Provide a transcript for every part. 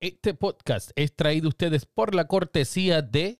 Este podcast es traído ustedes por la cortesía de...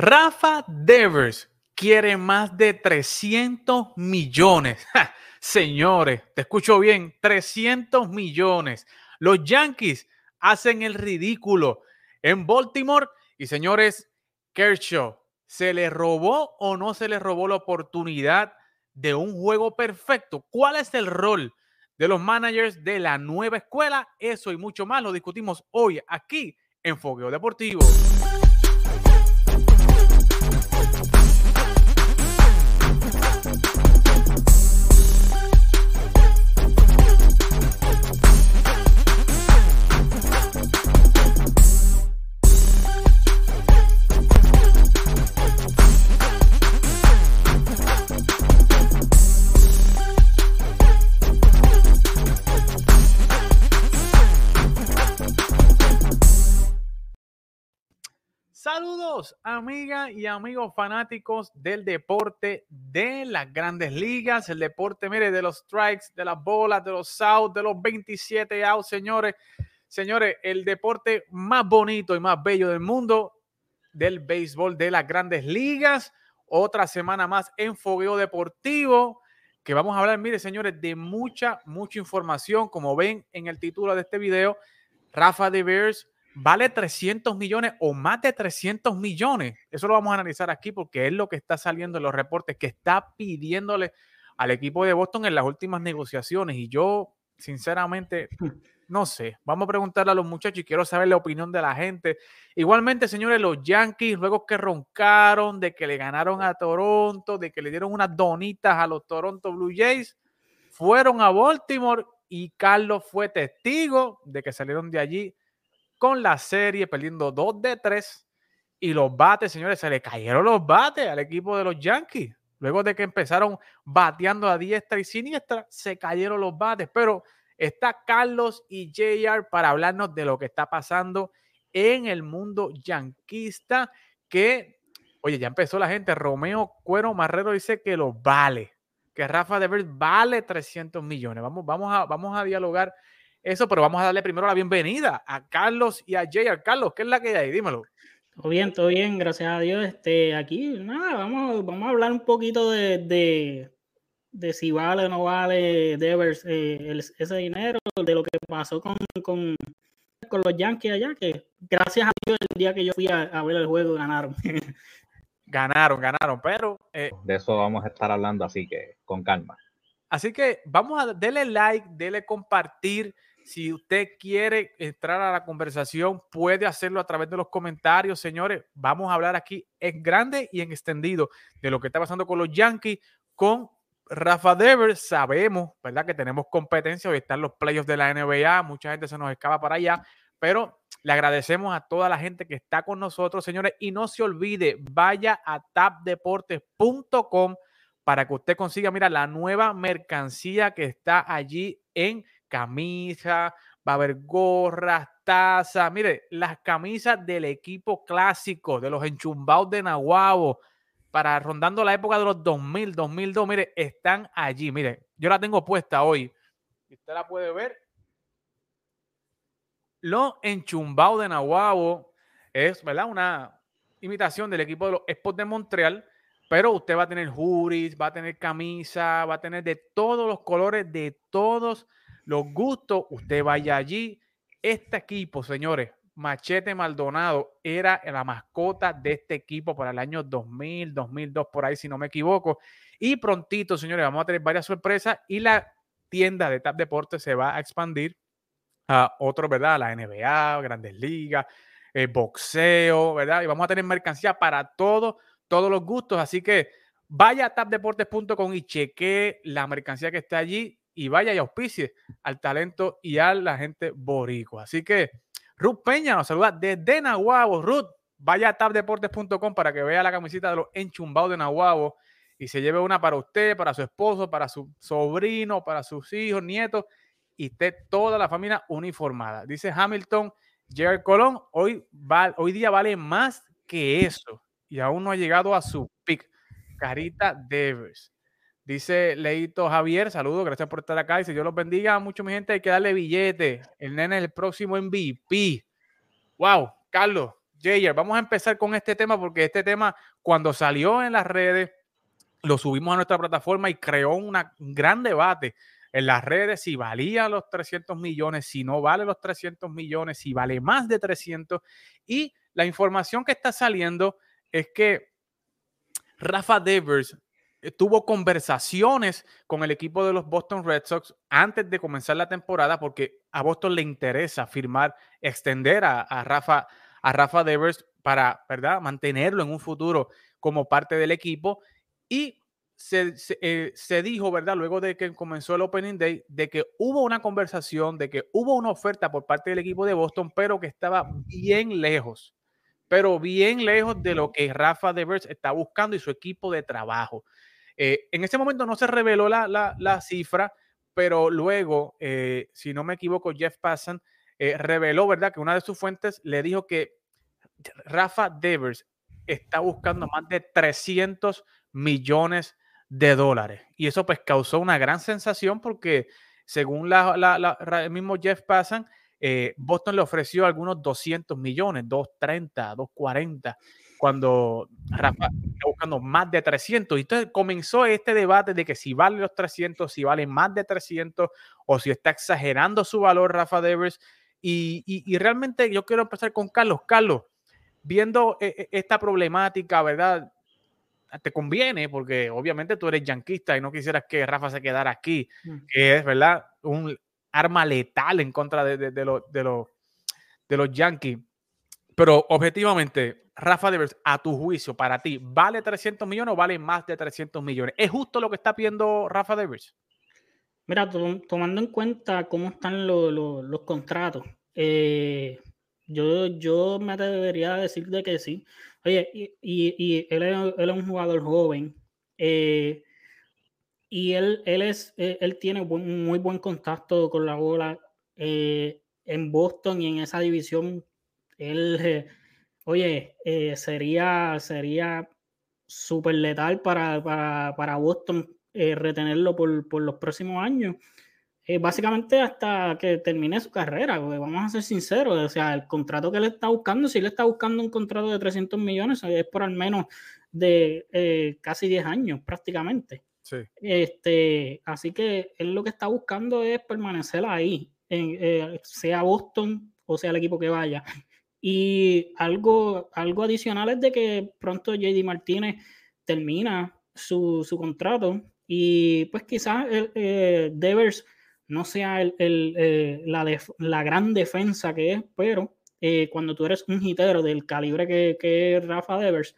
Rafa Devers quiere más de 300 millones. señores, te escucho bien, 300 millones. Los Yankees hacen el ridículo en Baltimore y señores, Kershaw, ¿se le robó o no se le robó la oportunidad de un juego perfecto? ¿Cuál es el rol de los managers de la nueva escuela? Eso y mucho más lo discutimos hoy aquí en Fogueo Deportivo. Saludos, amigas y amigos fanáticos del deporte de las grandes ligas, el deporte, mire, de los strikes, de las bolas, de los outs, de los 27 outs, señores. Señores, el deporte más bonito y más bello del mundo del béisbol de las grandes ligas. Otra semana más en Fogueo Deportivo, que vamos a hablar, mire, señores, de mucha, mucha información. Como ven en el título de este video, Rafa de Beers vale 300 millones o más de 300 millones. Eso lo vamos a analizar aquí porque es lo que está saliendo en los reportes que está pidiéndole al equipo de Boston en las últimas negociaciones. Y yo, sinceramente, no sé. Vamos a preguntarle a los muchachos y quiero saber la opinión de la gente. Igualmente, señores, los Yankees, luego que roncaron de que le ganaron a Toronto, de que le dieron unas donitas a los Toronto Blue Jays, fueron a Baltimore y Carlos fue testigo de que salieron de allí con la serie, perdiendo 2 de 3. Y los bates, señores, se le cayeron los bates al equipo de los Yankees. Luego de que empezaron bateando a diestra y siniestra, se cayeron los bates. Pero está Carlos y JR para hablarnos de lo que está pasando en el mundo yanquista. Que, oye, ya empezó la gente. Romeo Cuero Marrero dice que lo vale. Que Rafa Devers vale 300 millones. Vamos, vamos, a, vamos a dialogar eso, pero vamos a darle primero la bienvenida a Carlos y a Jay. Carlos, ¿qué es la que hay? Dímelo. Todo bien, todo bien, gracias a Dios. Este, aquí, nada, vamos, vamos a hablar un poquito de, de, de si vale o no vale Devers eh, ese dinero, de lo que pasó con, con, con, los Yankees allá, que gracias a Dios el día que yo fui a, a ver el juego ganaron. ganaron, ganaron, pero... Eh, de eso vamos a estar hablando, así que con calma. Así que vamos a darle like, dele compartir. Si usted quiere entrar a la conversación, puede hacerlo a través de los comentarios, señores. Vamos a hablar aquí en grande y en extendido de lo que está pasando con los Yankees, con Rafa Devers. Sabemos, ¿verdad? Que tenemos competencia. Hoy están los playoffs de la NBA. Mucha gente se nos escapa para allá. Pero le agradecemos a toda la gente que está con nosotros, señores. Y no se olvide, vaya a tapdeportes.com para que usted consiga, mira, la nueva mercancía que está allí en camisa, va a haber gorras, tazas, mire, las camisas del equipo clásico, de los enchumbados de Nahuabo, para rondando la época de los 2000, 2002, mire, están allí, mire, yo la tengo puesta hoy, usted la puede ver. Los enchumbados de Nahuabo es, ¿verdad? Una imitación del equipo de los Expos de Montreal, pero usted va a tener juris, va a tener camisa, va a tener de todos los colores, de todos gustos. Usted vaya allí. Este equipo, señores, Machete Maldonado era la mascota de este equipo para el año 2000, 2002, por ahí, si no me equivoco. Y prontito, señores, vamos a tener varias sorpresas y la tienda de TAP Deportes se va a expandir a otro, ¿verdad? La NBA, Grandes Ligas, el boxeo, ¿verdad? Y vamos a tener mercancía para todo todos los gustos. Así que vaya a tapdeportes.com y cheque la mercancía que está allí. Y vaya y auspicie al talento y a la gente boricua. Así que Ruth Peña nos saluda desde Nahuabo. Ruth, vaya a tabdeportes.com para que vea la camiseta de los enchumbados de Nahuabo y se lleve una para usted, para su esposo, para su sobrino, para sus hijos, nietos y esté toda la familia uniformada. Dice Hamilton, Jared Colón, hoy, hoy día vale más que eso y aún no ha llegado a su pick. Carita Devers. Dice Leito Javier, saludos, gracias por estar acá. Dice, Dios los bendiga mucho, mi gente, hay que darle billete. El nene es el próximo MVP. Wow, Carlos, Jayer, vamos a empezar con este tema porque este tema, cuando salió en las redes, lo subimos a nuestra plataforma y creó un gran debate en las redes si valía los 300 millones, si no vale los 300 millones, si vale más de 300. Y la información que está saliendo es que Rafa Devers tuvo conversaciones con el equipo de los Boston Red Sox antes de comenzar la temporada porque a Boston le interesa firmar, extender a, Rafa, a Rafa Devers para, ¿verdad?, mantenerlo en un futuro como parte del equipo. Y se, eh, se, dijo, ¿verdad? Luego de que comenzó el Opening Day, de que hubo una conversación, de que hubo una oferta por parte del equipo de Boston, pero que estaba bien lejos, pero bien lejos de lo que Rafa Devers está buscando y su equipo de trabajo. Eh, en ese momento no se reveló la, cifra, pero luego, eh, si no me equivoco, Jeff Passan eh, reveló, ¿verdad?, que una de sus fuentes le dijo que Rafa Devers está buscando más de 300 millones de dólares. Y eso pues causó una gran sensación porque según el mismo Jeff Passan, Boston le ofreció algunos 200 millones, 230, 240 cuando Rafa está buscando más de 300. Y entonces comenzó este debate de que si vale los 300, si vale más de 300 o si está exagerando su valor Rafa Devers. Y, realmente yo quiero empezar con Carlos. Carlos, viendo e, e, esta problemática, ¿verdad? Te conviene porque obviamente tú eres yanquista y no quisieras que Rafa se quedara aquí, mm. que es, ¿verdad? Un arma letal en contra de, de, de, de los Yankees. Pero objetivamente, Rafa Devers, a tu juicio, para ti, ¿vale 300 millones o vale más de 300 millones? ¿Es justo lo que está pidiendo Rafa Devers? Mira, tomando en cuenta cómo están los contratos, eh, yo, yo me debería decir de que sí. Oye, y, él, es, un jugador joven eh, y él, él, es, él tiene muy buen contacto con la bola eh, en Boston y en esa división. Él oye, eh, sería, sería súper letal para, para, Boston eh, retenerlo por, los próximos años. Eh, básicamente hasta que termine su carrera, vamos a ser sinceros, o sea, el contrato que le está buscando, si le está buscando un contrato de 300 millones, es por al menos de casi 10 años prácticamente. Este, así que él lo que está buscando es permanecer ahí, sea Boston o sea el equipo que vaya. Y algo, algo adicional es de que pronto JD Martínez termina su, contrato y pues quizás eh, Devers no sea el, eh, la, gran defensa que es, pero eh, cuando tú eres un hitero del calibre que, que es Rafa Devers,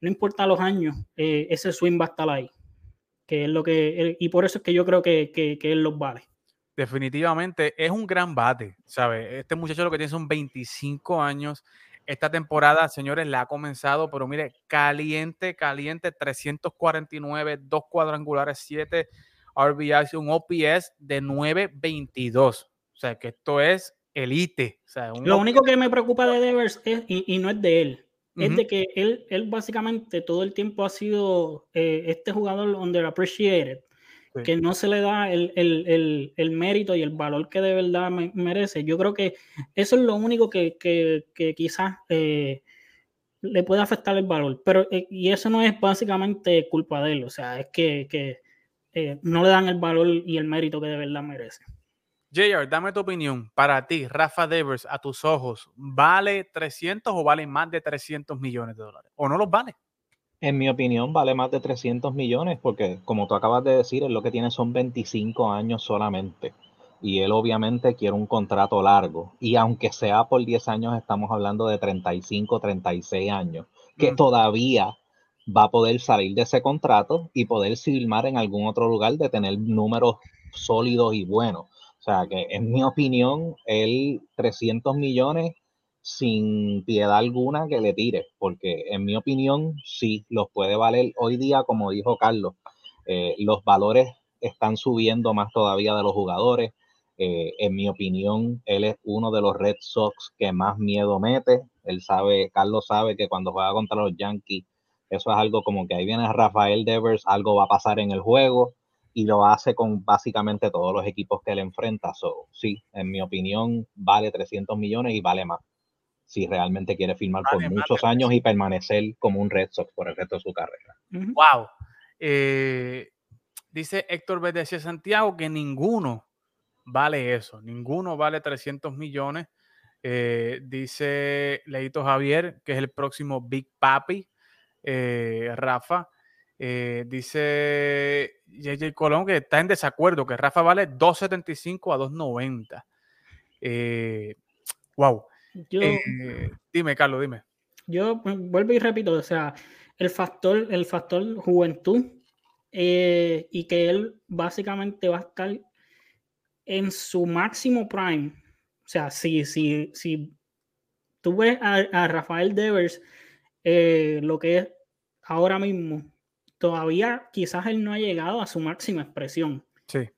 no importa los años, ese swing va a estar ahí. Que es lo que, y por eso es que yo creo que, que, que él los vale definitivamente es un gran bate, ¿sabes? Este muchacho lo que tiene son 25 años. Esta temporada, señores, la ha comenzado, pero mire, caliente, caliente, 349, dos cuadrangulares, 7 RBIs, un OPS de 9.22. O sea, que esto es elite. lo único que me preocupa de Devers es, y, no es de él, es de que él, él básicamente todo el tiempo ha sido eh, este jugador underappreciated que no se le da el, mérito y el valor que de verdad merece. Yo creo que eso es lo único que, quizás eh, le puede afectar el valor, pero eh, y eso no es básicamente culpa de él, o sea, es que, eh, no le dan el valor y el mérito que de verdad merece. JR, dame tu opinión. Para ti, Rafa Devers, a tus ojos, ¿vale 300 o vale más de 300 millones de dólares? ¿O no los vale? En mi opinión, vale más de 300 millones porque, como tú acabas de decir, él lo que tiene son 25 años solamente. Y él obviamente quiere un contrato largo. Y aunque sea por 10 años, estamos hablando de 35, 36 años, que mm. todavía va a poder salir de ese contrato y poder firmar en algún otro lugar de tener números sólidos y buenos. O sea que en mi opinión, él 300 millones sin piedad alguna que le tire, porque en mi opinión sí los puede valer hoy día, como dijo Carlos, eh, los valores están subiendo más todavía de los jugadores. Eh, en mi opinión, él es uno de los Red Sox que más miedo mete. Él sabe, Carlos sabe que cuando juega contra los Yankees, eso es algo como que ahí viene Rafael Devers, algo va a pasar en el juego y lo hace con básicamente todos los equipos que él enfrenta. So, sí, en mi opinión, vale 300 millones y vale más si realmente quiere firmar por muchos años y permanecer como un Red Sox por el resto de su carrera. Wow. Eh, dice Héctor de Santiago que ninguno vale eso, ninguno vale 300 millones. Eh, dice Leito Javier, que es el próximo Big Papi, eh, Rafa. dice JJ Colón que está en desacuerdo, que Rafa vale 2.75 a 2.90. wow. Yo, eh, dime, Carlos, dime. Yo pues, vuelvo y repito, o sea, el factor, el factor juventud eh, y que él básicamente va a estar en su máximo prime. O sea, si, si, si tú ves a, Rafael Devers, eh, lo que es ahora mismo, todavía quizás él no ha llegado a su máxima expresión. Sí.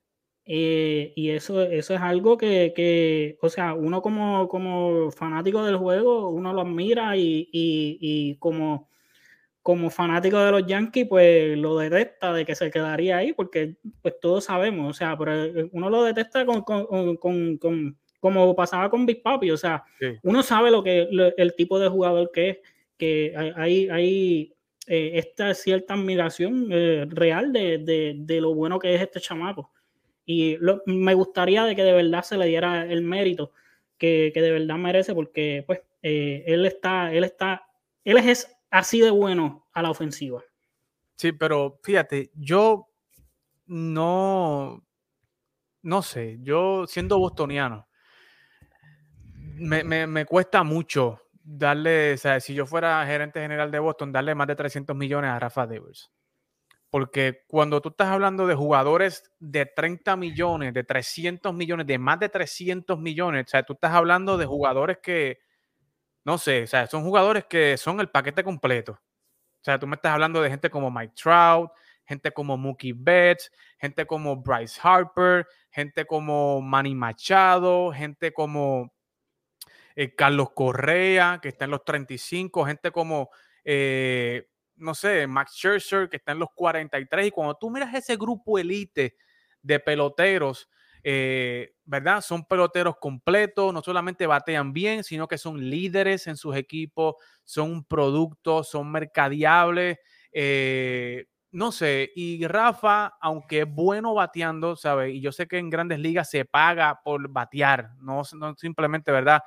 Eh, y eso, eso es algo que, o sea, uno como, como fanático del juego, uno lo admira y, como, como fanático de los Yankees, pues lo detesta de que se quedaría ahí, porque pues todos sabemos, o sea, pero eh, uno lo detesta con, como pasaba con Big Papi, o sea, uno sabe lo que el tipo de jugador que es, que hay, hay eh, esta cierta admiración real de, de lo bueno que es este chamaco. Y me gustaría de que de verdad se le diera el mérito que, de verdad merece, porque pues eh, él está, él está, él es así de bueno a la ofensiva. Sí, pero fíjate, yo no, no sé, yo siendo bostoniano, me, me cuesta mucho darle, o sea, si yo fuera gerente general de Boston, darle más de 300 millones a Rafa Devers. Porque cuando tú estás hablando de jugadores de 30 millones, de 300 millones, de más de 300 millones, o sea, tú estás hablando de jugadores que, no sé, o sea, son jugadores que son el paquete completo. O sea, tú me estás hablando de gente como Mike Trout, gente como Mookie Betts, gente como Bryce Harper, gente como Manny Machado, gente como eh, Carlos Correa, que está en los 35, gente como eh, no sé, Max Scherzer, que está en los 43, y cuando tú miras ese grupo elite de peloteros, eh, ¿verdad? Son peloteros completos, no solamente batean bien, sino que son líderes en sus equipos, son un producto, son mercadiables. Eh, no sé, y Rafa, aunque es bueno bateando, ¿sabes? Y yo sé que en grandes ligas se paga por batear, no, no simplemente, ¿verdad?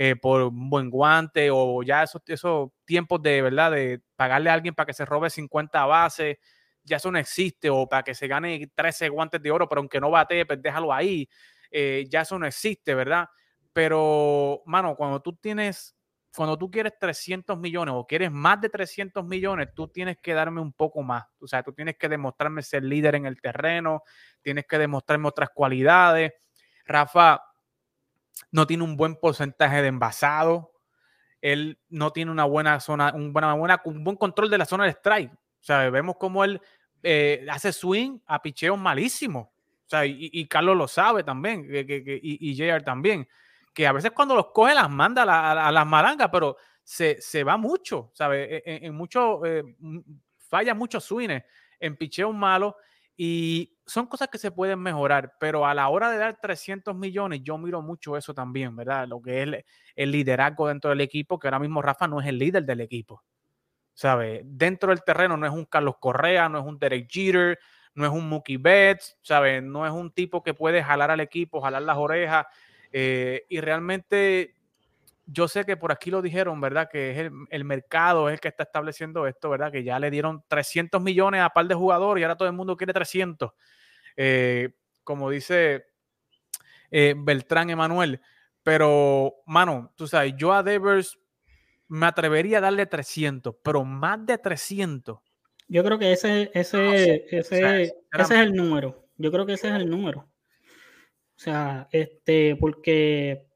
Eh, por un buen guante o ya esos, esos tiempos de verdad de pagarle a alguien para que se robe 50 bases, ya eso no existe, o para que se gane 13 guantes de oro, pero aunque no bate, pues déjalo ahí, eh, ya eso no existe, ¿verdad? Pero, mano, cuando tú tienes, cuando tú quieres 300 millones o quieres más de 300 millones, tú tienes que darme un poco más, o sea, tú tienes que demostrarme ser líder en el terreno, tienes que demostrarme otras cualidades. Rafa, no tiene un buen porcentaje de envasado, él no tiene una buena zona, un, buena, buena, un buen control de la zona de strike. O sea, vemos cómo él eh, hace swing a picheos malísimos. O sea, y, Carlos lo sabe también, y, y JR también, que a veces cuando los coge las manda a, las malangas, pero se, va mucho, ¿sabes? E, e, en, mucho, eh, falla muchos swings en picheos malos y son cosas que se pueden mejorar, pero a la hora de dar 300 millones, yo miro mucho eso también, ¿verdad? Lo que es el liderazgo dentro del equipo, que ahora mismo Rafa no es el líder del equipo. ¿Sabe? Dentro del terreno no es un Carlos Correa, no es un Derek Jeter, no es un Mookie Betts, ¿sabe? No es un tipo que puede jalar al equipo, jalar las orejas. Eh, y realmente yo sé que por aquí lo dijeron, ¿verdad? Que es el, mercado es el que está estableciendo esto, ¿verdad? Que ya le dieron 300 millones a par de jugadores y ahora todo el mundo quiere 300. Eh, como dice eh, Beltrán Emanuel. Pero, mano, tú sabes, yo a Devers me atrevería a darle 300, pero más de 300. Yo creo que ese, ese, ese, ese es el número. Yo creo que ese es el número. O sea, este, porque,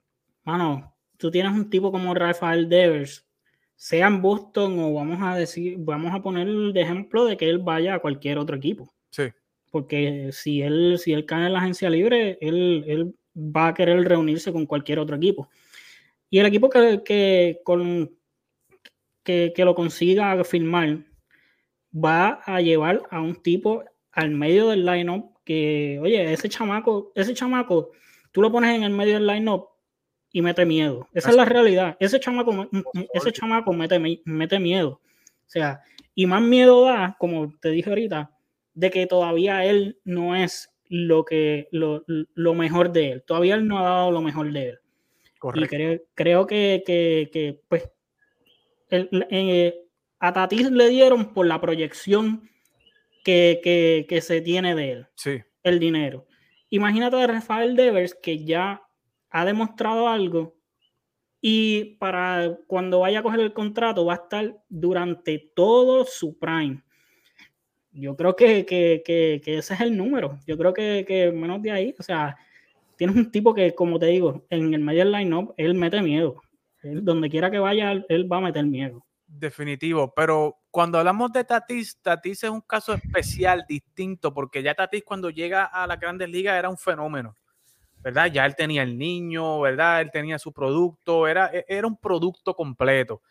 mano, tú tienes un tipo como Rafael Devers, sea en Boston o vamos a decir, vamos a poner el ejemplo de que él vaya a cualquier otro equipo. Sí. Porque si él, si él cae en la agencia libre, él, él va a querer reunirse con cualquier otro equipo. Y el equipo que, que, con, que, que lo consiga firmar va a llevar a un tipo al medio del line-up que, oye, ese chamaco, ese chamaco, tú lo pones en el medio del line-up y mete miedo. Esa es la realidad. Ese chamaco, ese chamaco mete, mete miedo. O sea, y más miedo da, como te dije ahorita, de que todavía él no es lo que lo, lo mejor de él. Todavía él no ha dado lo mejor de él. Y creo, creo que, que, que, pues el, eh, a Tatis le dieron por la proyección que, que, que, se tiene de él. Sí. El dinero. Imagínate a Rafael Devers que ya ha demostrado algo y para cuando vaya a coger el contrato va a estar durante todo su prime. Yo creo que, que, que, que ese es el número. Yo creo que, menos de ahí, o sea, tienes un tipo que, como te digo, en el medio line-up, él mete miedo. donde quiera que vaya, él va a meter miedo. Definitivo, pero cuando hablamos de Tatis, Tatis es un caso especial, distinto, porque ya Tatis cuando llega a las grandes ligas era un fenómeno, ¿verdad? Ya él tenía el niño, ¿verdad? Él tenía su producto, era, e, era un producto completo.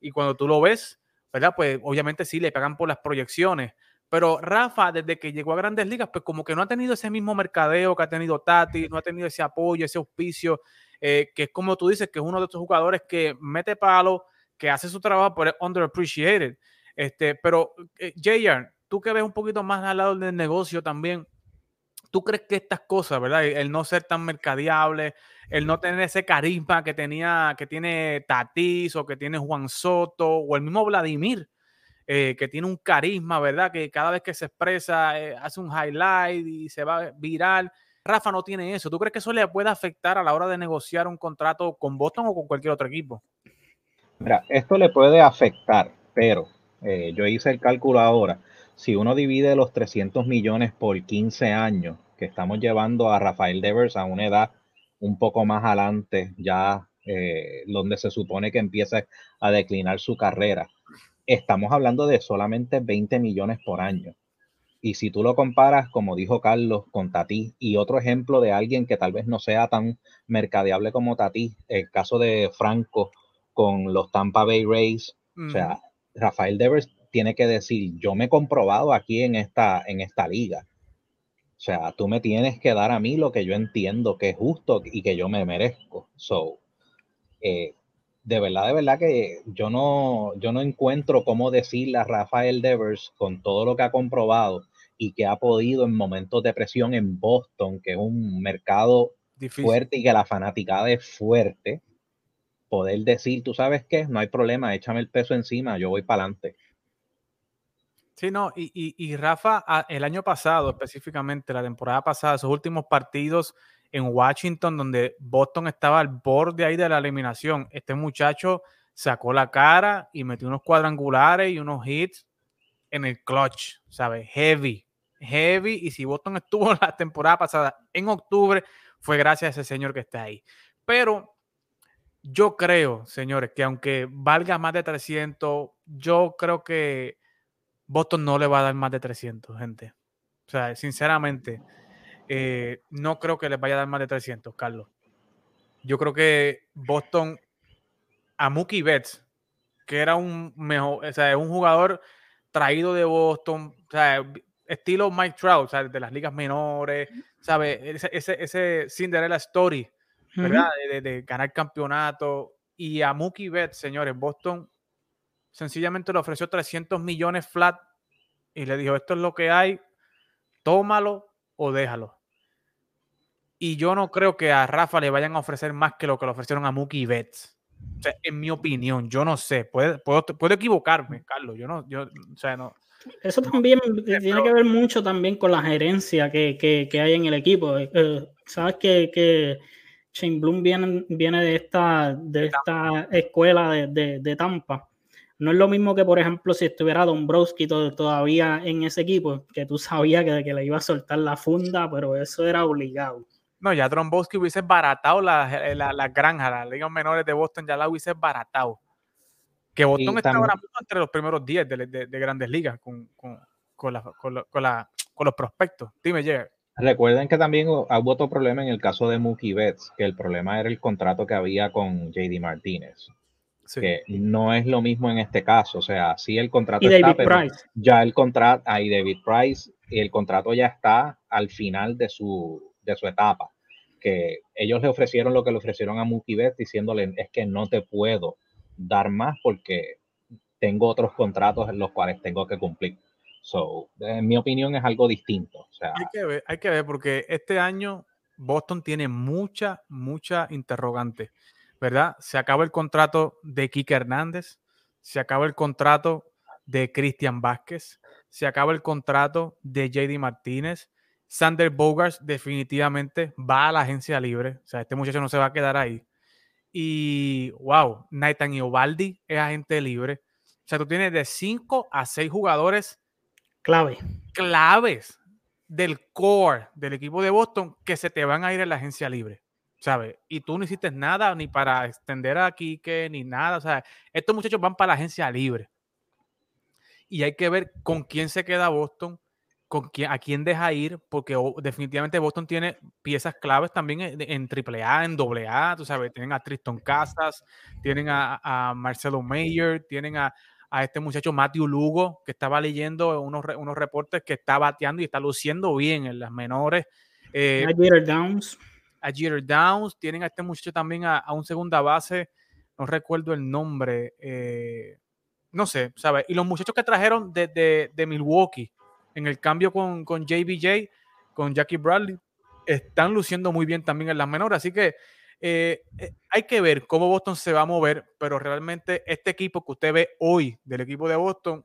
Y cuando tú lo ves, ¿verdad? Pues obviamente sí le pagan por las proyecciones, pero Rafa, desde que llegó a grandes ligas, pues como que no ha tenido ese mismo mercadeo que ha tenido Tatis, no ha tenido ese apoyo, ese auspicio, eh, que es como tú dices, que es uno de estos jugadores que mete palo, que hace su trabajo, pero es underappreciated. Este, pero, eh, tú que ves un poquito más al lado del negocio también, ¿tú crees que estas cosas, verdad? El no ser tan mercadeable, el no tener ese carisma que tenía, que tiene Tatis o que tiene Juan Soto o el mismo Vladimir, eh, que tiene un carisma, ¿verdad? Que cada vez que se expresa eh, hace un highlight y se va viral. Rafa no tiene eso. ¿Tú crees que eso le puede afectar a la hora de negociar un contrato con Boston o con cualquier otro equipo? Mira, esto le puede afectar, pero eh, yo hice el cálculo ahora. Si uno divide los 300 millones por 15 años que estamos llevando a Rafael Devers a una edad un poco más adelante, ya eh, donde se supone que empieza a declinar su carrera, estamos hablando de solamente 20 millones por año. Y si tú lo comparas, como dijo Carlos, con Tati y otro ejemplo de alguien que tal vez no sea tan mercadeable como Tati, el caso de Franco con los Tampa Bay Rays. O sea, Rafael Devers tiene que decir, yo me he comprobado aquí en esta, en esta liga. O sea, tú me tienes que dar a mí lo que yo entiendo que es justo y que yo me merezco. So, eh, de verdad, de verdad que yo no, yo no encuentro cómo decirle a Rafael Devers con todo lo que ha comprobado y que ha podido en momentos de presión en Boston, que es un mercado fuerte y que la fanaticada es fuerte, poder decir, tú sabes qué, no hay problema, échame el peso encima, yo voy para adelante. Sí, no, y, y, Rafa, el año pasado específicamente, la temporada pasada, esos últimos partidos en Washington, donde Boston estaba al borde ahí de la eliminación, este muchacho sacó la cara y metió unos cuadrangulares y unos hits en el clutch, ¿sabes? Heavy, heavy. Y si Boston estuvo la temporada pasada en octubre, fue gracias a ese señor que está ahí. Pero yo creo, señores, que aunque valga más de 300, yo creo que Boston no le va a dar más de 300, gente. O sea, sinceramente, eh, no creo que les vaya a dar más de 300, Carlos. Yo creo que Boston, a Mookie Betts, que era un mejor, o sea, un jugador traído de Boston, o sea, estilo Mike Trout, o sea, de las ligas menores, ¿sabes? Ese, ese, ese Cinderella Story ¿verdad? de, ganar campeonato. Y a Mookie Betts, señores, Boston sencillamente le ofreció 300 millones flat y le dijo, esto es lo que hay, tómalo o déjalo. Y yo no creo que a Rafa le vayan a ofrecer más que lo que le ofrecieron a Mookie Betts. O sea, en mi opinión, yo no sé, puedo, puedo, equivocarme, Carlos, yo no, yo, o sea, no. Eso también tiene que ver mucho también con la gerencia que, que, que hay en el equipo. Eh, Sabes que, que Shane Bloom viene, viene de, esta, de esta escuela de, de, Tampa. No es lo mismo que, por ejemplo, si estuviera Dombrowski todavía en ese equipo, que tú sabías que, que, le iba a soltar la funda, pero eso era obligado. No, ya Trombowski hubiese baratado las la, la, la granjas, las ligas menores de Boston ya la hubiese baratado. Que Boston está ahora mismo entre los primeros 10 de, de, de, grandes ligas con, con, con, la, con, la, con, los prospectos. Dime, Jagger. Recuerden que también hubo otro problema en el caso de Mookie Betts, que el problema era el contrato que había con JD Martínez. Sí. Que no es lo mismo en este caso. O sea, sí el contrato y está, David Price. ya el contrato, ahí David Price, y el contrato ya está al final de su, de su etapa. Que ellos le ofrecieron lo que le ofrecieron a Mookie diciéndole es que no te puedo dar más porque tengo otros contratos en los cuales tengo que cumplir. So, en mi opinión es algo distinto. Hay, que ver, hay que ver porque este año Boston tiene mucha, mucha interrogante, ¿verdad? Se acaba el contrato de Kike Hernández, se acaba el contrato de Cristian Vázquez, se acaba el contrato de JD Martínez, Sander Bogarts definitivamente va a la agencia libre, o sea, este muchacho no se va a quedar ahí. Y wow, Nathan Iovaldi es agente libre. O sea, tú tienes de 5 a 6 jugadores clave. claves del core del equipo de Boston que se te van a ir en la agencia libre, ¿sabes? Y tú no hiciste nada ni para extender a Kike ni nada, o sea, estos muchachos van para la agencia libre. Y hay que ver con quién se queda Boston, con quién, a quién deja ir, porque definitivamente Boston tiene piezas claves también en, en AAA, en AA, tú sabes, tienen a Tristan Casas, tienen a, a Marcelo Mayer, tienen a, a este muchacho Matthew Lugo, que estaba leyendo unos, unos reportes que está bateando y está luciendo bien en las menores. Eh, a Jeter Downs. A Jeter Downs. Tienen a este muchacho también a, a un segunda base, no recuerdo el nombre. Eh, no sé, ¿sabes? Y los muchachos que trajeron de, de, de Milwaukee en el cambio con, con JBJ, con Jackie Bradley, están luciendo muy bien también en las menores. Así que eh, eh, hay que ver cómo Boston se va a mover, pero realmente este equipo que usted ve hoy del equipo de Boston,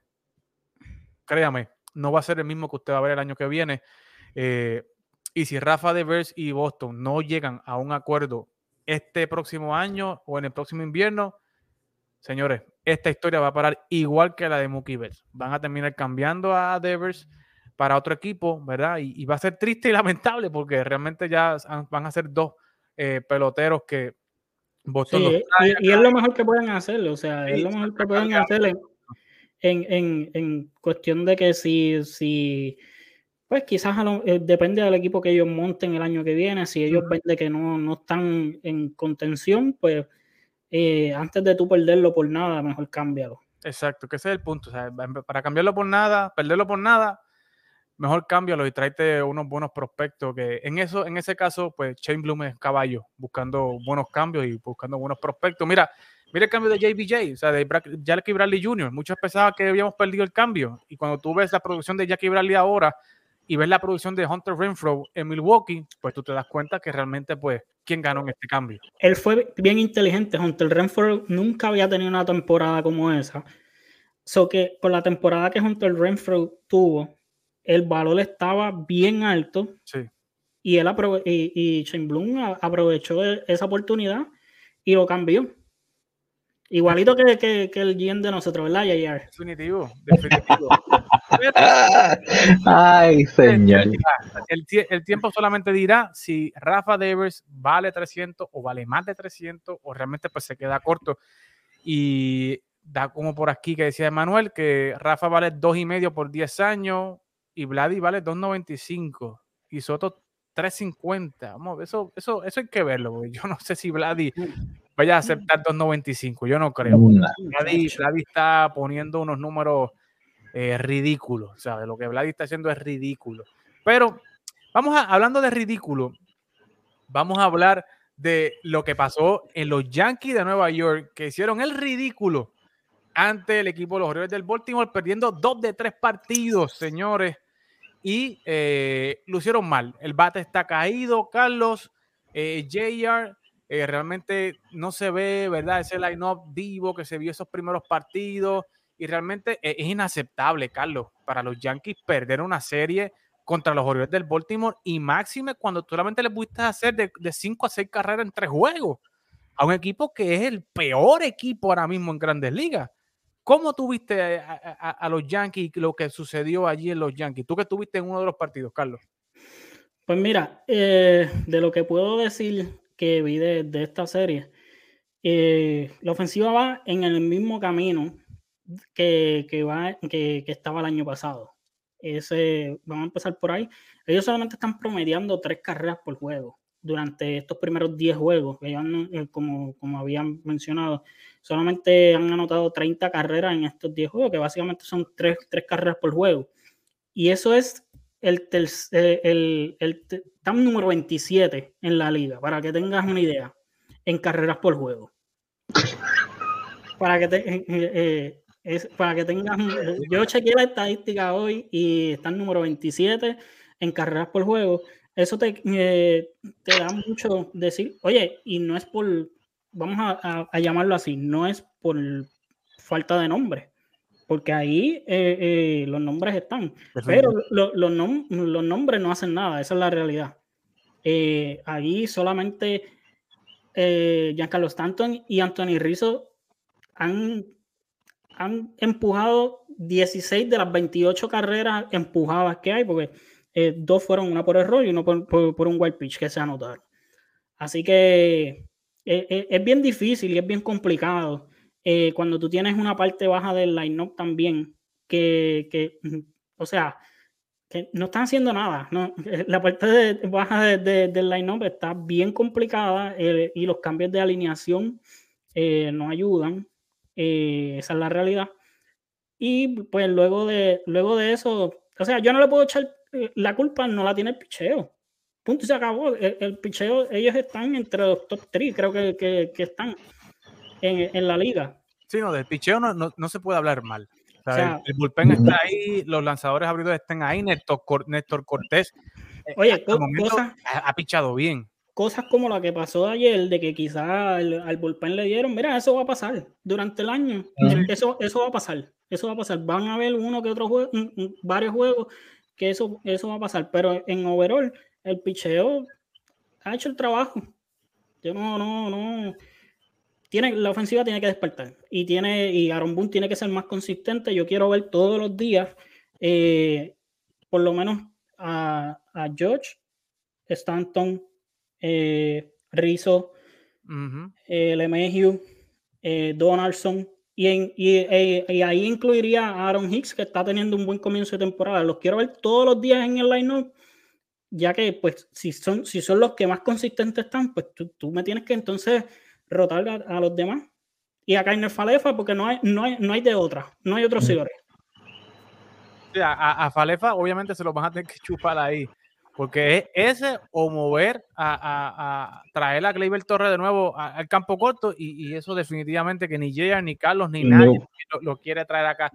créame, no va a ser el mismo que usted va a ver el año que viene. Eh, y si Rafa Devers y Boston no llegan a un acuerdo este próximo año o en el próximo invierno, señores, esta historia va a parar igual que la de Mookie Betts. Van a terminar cambiando a Devers para otro equipo, ¿verdad? Y, y va a ser triste y lamentable porque realmente ya van a ser dos eh, peloteros que Boston sí, y, y, es lo mejor que pueden hacer, o sea, es lo mejor que pueden hacer en, en, en, cuestión de que si, si pues quizás lo, eh, depende del equipo que ellos monten el año que viene, si ellos uh -huh. ven de que no, no, están en contención, pues eh, antes de tú perderlo por nada, mejor cámbialo. Exacto, que ese es el punto, o sea, para cambiarlo por nada, perderlo por nada, mejor cámbialo y tráete unos buenos prospectos. Que en eso, en ese caso, pues Shane Bloom es caballo, buscando buenos cambios y buscando buenos prospectos. Mira, mira el cambio de JBJ, o sea, de Jackie Bradley Jr. Muchos pensaban que habíamos perdido el cambio. Y cuando tú ves la producción de Jackie Bradley ahora y ves la producción de Hunter Renfro en Milwaukee, pues tú te das cuenta que realmente, pues, ¿quién ganó en este cambio? Él fue bien inteligente. Hunter Renfro nunca había tenido una temporada como esa. So que por la temporada que Hunter Renfro tuvo, el valor estaba bien alto. Sí. Y él aprove y, y Shane Bloom aprovechó esa oportunidad y lo cambió. Igualito que, que, que el GM de nosotros, ¿verdad, Yayar? Definitivo, definitivo. Ay, señor. El, el, tiempo solamente dirá si Rafa Devers vale 300 o vale más de 300 o realmente pues se queda corto. Y da como por aquí que decía Manuel que Rafa vale dos y medio por 10 años, y Vladi vale 2.95 y Soto 3.50. Vamos, eso, eso, eso hay que verlo, porque yo no sé si Vladi vaya a aceptar 2.95, yo no creo. Vladi, Vladi, está poniendo unos números eh, ridículos, ¿sabes? Lo que Vladi está haciendo es ridículo. Pero vamos a, hablando de ridículo, vamos a hablar de lo que pasó en los Yankees de Nueva York, que hicieron el ridículo ante el equipo de los Orioles del Baltimore, perdiendo dos de tres partidos, señores, y eh, lucieron mal. El bate está caído, Carlos, eh, JR, eh, realmente no se ve, ¿verdad? Ese line-up vivo que se vio esos primeros partidos, y realmente es inaceptable, Carlos, para los Yankees perder una serie contra los Orioles del Baltimore y máxime cuando solamente le pudiste hacer de 5 a 6 carreras en tres juegos a un equipo que es el peor equipo ahora mismo en grandes ligas. ¿Cómo tuviste a, los Yankees lo que sucedió allí en los Yankees? Tú que estuviste en uno de los partidos, Carlos. Pues mira, eh, de lo que puedo decir que vi de, esta serie, eh, la ofensiva va en el mismo camino que, va, que, estaba el año pasado. Ese, vamos a empezar por ahí. Ellos solamente están promediando tres carreras por juego durante estos primeros 10 juegos. Eh, como, como habían mencionado, solamente han anotado 30 carreras en estos 10 juegos, que básicamente son tres, tres carreras por juego. Y eso es el, eh, el, el, el número 27 en la liga, para que tengas una idea, en carreras por juego. Para que, te, eh, eh, es, para que tengas, yo chequeé la estadística hoy y está número 27 en carreras por juego. Eso te, te da mucho decir, oye, y no es por, vamos a, a llamarlo así, no es por falta de nombre porque ahí eh, eh, los nombres están, pero los nombres no hacen nada, esa es la realidad. Eh, ahí solamente Giancarlo Stanton y Anthony Rizzo han, han empujado 16 de las 28 carreras empujadas que hay, porque dos fueron una por error y uno por, por, un wild pitch que se anotaron. Así que es bien difícil y es bien complicado eh, cuando tú tienes una parte baja del line-up también, que, o sea, que no están haciendo nada. ¿no? La parte baja del line-up está bien complicada eh, y los cambios de alineación eh, no ayudan. esa es la realidad. Y pues luego de, luego de eso, o sea, yo no le puedo echar la culpa, no la tiene el picheo. Punto, se acabó. El, picheo, ellos están entre los top 3, creo que, que, que están en, la liga. Sí, no, del picheo no, no, se puede hablar mal. el, bullpen está ahí, los lanzadores abridores están ahí, Néstor, Néstor Cortés. Eh, Oye, ha, pichado bien. Cosas como la que pasó ayer, de que quizás al, bullpen le dieron, mira, eso va a pasar durante el año. eso, eso va a pasar. Eso va a pasar. Van a haber uno que otro juego, varios juegos que eso, eso va a pasar. Pero en overall, el picheo ha hecho el trabajo. Yo no, no, no tiene, la ofensiva tiene que despertar y tiene y Aaron Boone tiene que ser más consistente. Yo quiero ver todos los días, eh, por lo menos a, a George, Stanton, eh, Rizzo, uh Donaldson. Y, y, ahí incluiría a Aaron Hicks, que está teniendo un buen comienzo de temporada. Los quiero ver todos los días en el line-up, ya que, pues, si son, si son los que más consistentes están, pues tú, tú me tienes que entonces rotar a, los demás. Y a Kainer Falefa, porque no hay, no hay, no hay de otra, no hay otros señores. a, Falefa, obviamente, se lo van a tener que chupar ahí. Porque es ese o mover a, traer a Gleyber Torre de nuevo al campo corto. Y, eso, definitivamente, que ni Jayar, ni Carlos, ni nadie lo, quiere traer acá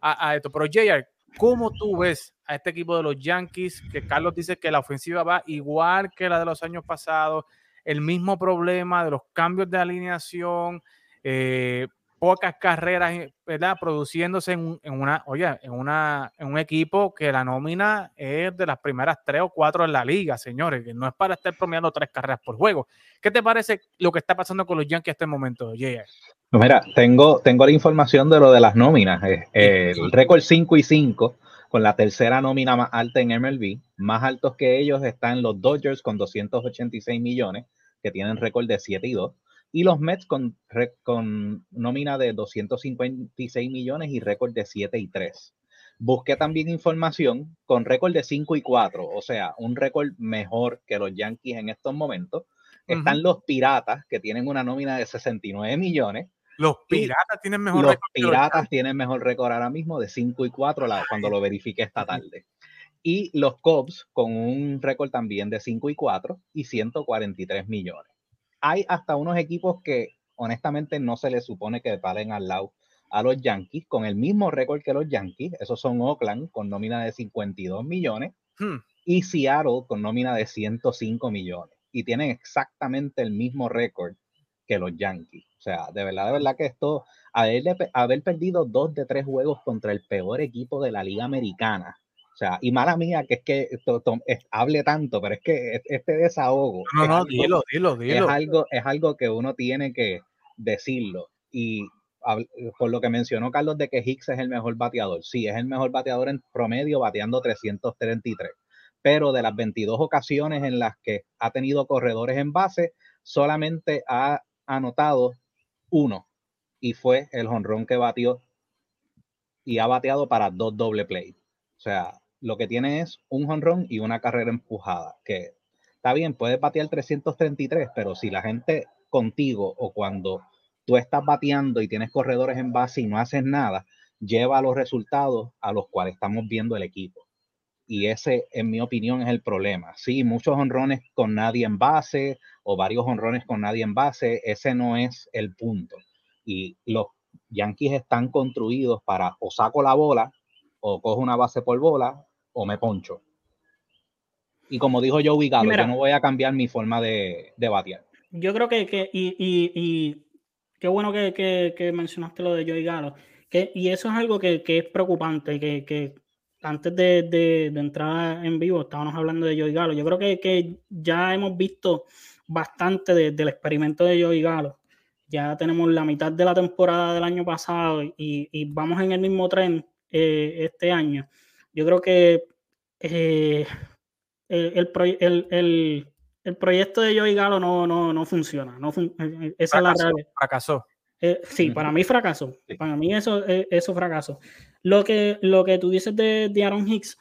a, esto. Pero Jayar, ¿cómo tú ves a este equipo de los Yankees? Que Carlos dice que la ofensiva va igual que la de los años pasados el mismo problema de los cambios de alineación, eh, pocas carreras, eh, ¿verdad? Produciéndose en, una, oye, en, una, en un equipo que la nómina es de las primeras tres o cuatro en la liga, señores, que no es para estar promediando tres carreras por juego. ¿Qué te parece lo que está pasando con los Yankees en este momento, Jay? Pues mira, tengo, tengo la información de lo de las nóminas. Eh, el récord 5 y 5 con la tercera nómina más alta en MLB. Más altos que ellos están los Dodgers con 286 millones, que tienen récord de 7 y 2, y los Mets con, con nómina de 256 millones y récord de 7 y 3. Busqué también información con récord de 5 y 4, o sea, un récord mejor que los Yankees en estos momentos. Están los Piratas, que tienen una nómina de 69 millones, los Piratas tienen mejor los Piratas tienen mejor récord ahora mismo de 5 y 4 cuando lo verifiqué esta tarde. Y los Cubs con un récord también de 5 y 4 y 143 millones. Hay hasta unos equipos que honestamente no se les supone que paren al lado a los Yankees con el mismo récord que los Yankees. Esos son Oakland con nómina de 52 millones hmm. y Seattle con nómina de 105 millones. Y tienen exactamente el mismo récord que los Yankees. O sea, de verdad, de verdad que esto, haber, haber perdido dos de tres juegos contra el peor equipo de la Liga Americana. O sea, y mala mía que es que esto, hable tanto, pero es que este desahogo. No, no, dilo, dilo, dilo. Es algo, es algo que uno tiene que decirlo. Y por lo que mencionó Carlos de que Hicks es el mejor bateador. Sí, es el mejor bateador en promedio, bateando 333 pero de las 22 ocasiones en las que ha tenido corredores en base, solamente ha anotado uno y fue el jonrón que batió y ha bateado para dos doble play. O sea, lo que tiene es un jonrón y una carrera empujada, que está bien, puedes batear 333, pero si la gente contigo o cuando tú estás bateando y tienes corredores en base y no haces nada, lleva los resultados a los cuales estamos viendo el equipo. Y ese, en mi opinión, es el problema. Sí, muchos honrones con nadie en base o varios honrones con nadie en base, ese no es el punto. Y los Yankees están construidos para o saco la bola o cojo una base por bola o me poncho. Y como dijo Joey Galo, yo no voy a cambiar mi forma de, de batear. Yo creo que, que y, y, qué bueno que, que, mencionaste lo de Joey Galo. Que, y eso es algo que, es preocupante, que, que antes de, de, de, entrar en vivo estábamos hablando de Joey Galo. Yo creo que, ya hemos visto bastante del experimento de Joey Galo. Ya tenemos la mitad de la temporada del año pasado y, y vamos en el mismo tren eh, este año. Yo creo que eh, el, el, el proyecto de Joey Galo no, no, no funciona. No fun eh, esa fracasó, es la Fracasó. Eh, sí, para mí fracasó. Para mí eso, eh, eso fracasó. Lo que, lo que tú dices de, de Aaron Hicks,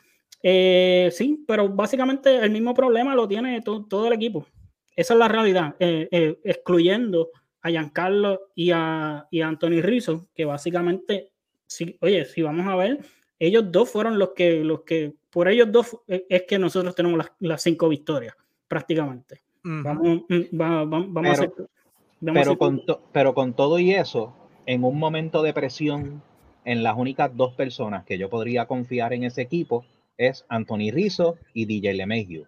sí, pero básicamente el mismo problema lo tiene todo el equipo. Esa es la realidad, excluyendo a Giancarlo y a, y a Anthony Rizzo, que básicamente, sí, oye, si vamos a ver, ellos dos fueron los que, los que por ellos dos es que nosotros tenemos las, las cinco victorias prácticamente. Vamos, mm, vamos, a hacer, pero, con pero con todo y eso, en un momento de presión, en las únicas dos personas que yo podría confiar en ese equipo es Anthony Rizzo y DJ LeMahieu.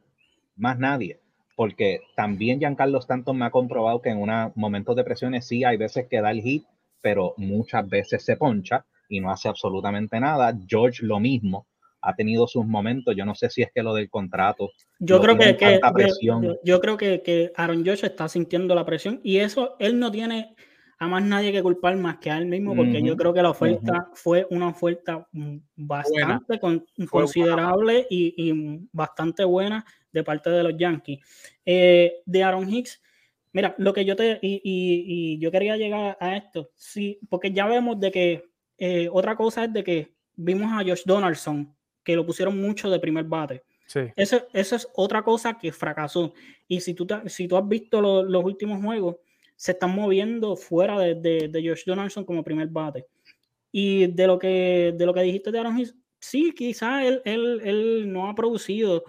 Más nadie. Porque también Giancarlo Stanton me ha comprobado que en unos momentos de presiones sí hay veces que da el hit, pero muchas veces se poncha y no hace absolutamente nada. George lo mismo ha tenido sus momentos. Yo no sé si es que lo del contrato. Yo creo que, yo, creo que, que, Aaron Josh está sintiendo la presión y eso él no tiene a más nadie que culpar más que a él mismo, porque yo creo que la oferta fue una oferta bastante considerable y, bastante buena de parte de los Yankees. Eh, de Aaron Hicks, mira, lo que yo te y, yo quería llegar a esto, sí, porque ya vemos de que eh, otra cosa es de que vimos a Josh Donaldson que lo pusieron mucho de primer bate. Sí. Esa es otra cosa que fracasó. Y si tú, si tú has visto los últimos juegos, se están moviendo fuera de, de, Josh Donaldson como primer bate. Y de lo que, de lo que dijiste de Aaron Hicks, sí, quizás él, él, él, no ha producido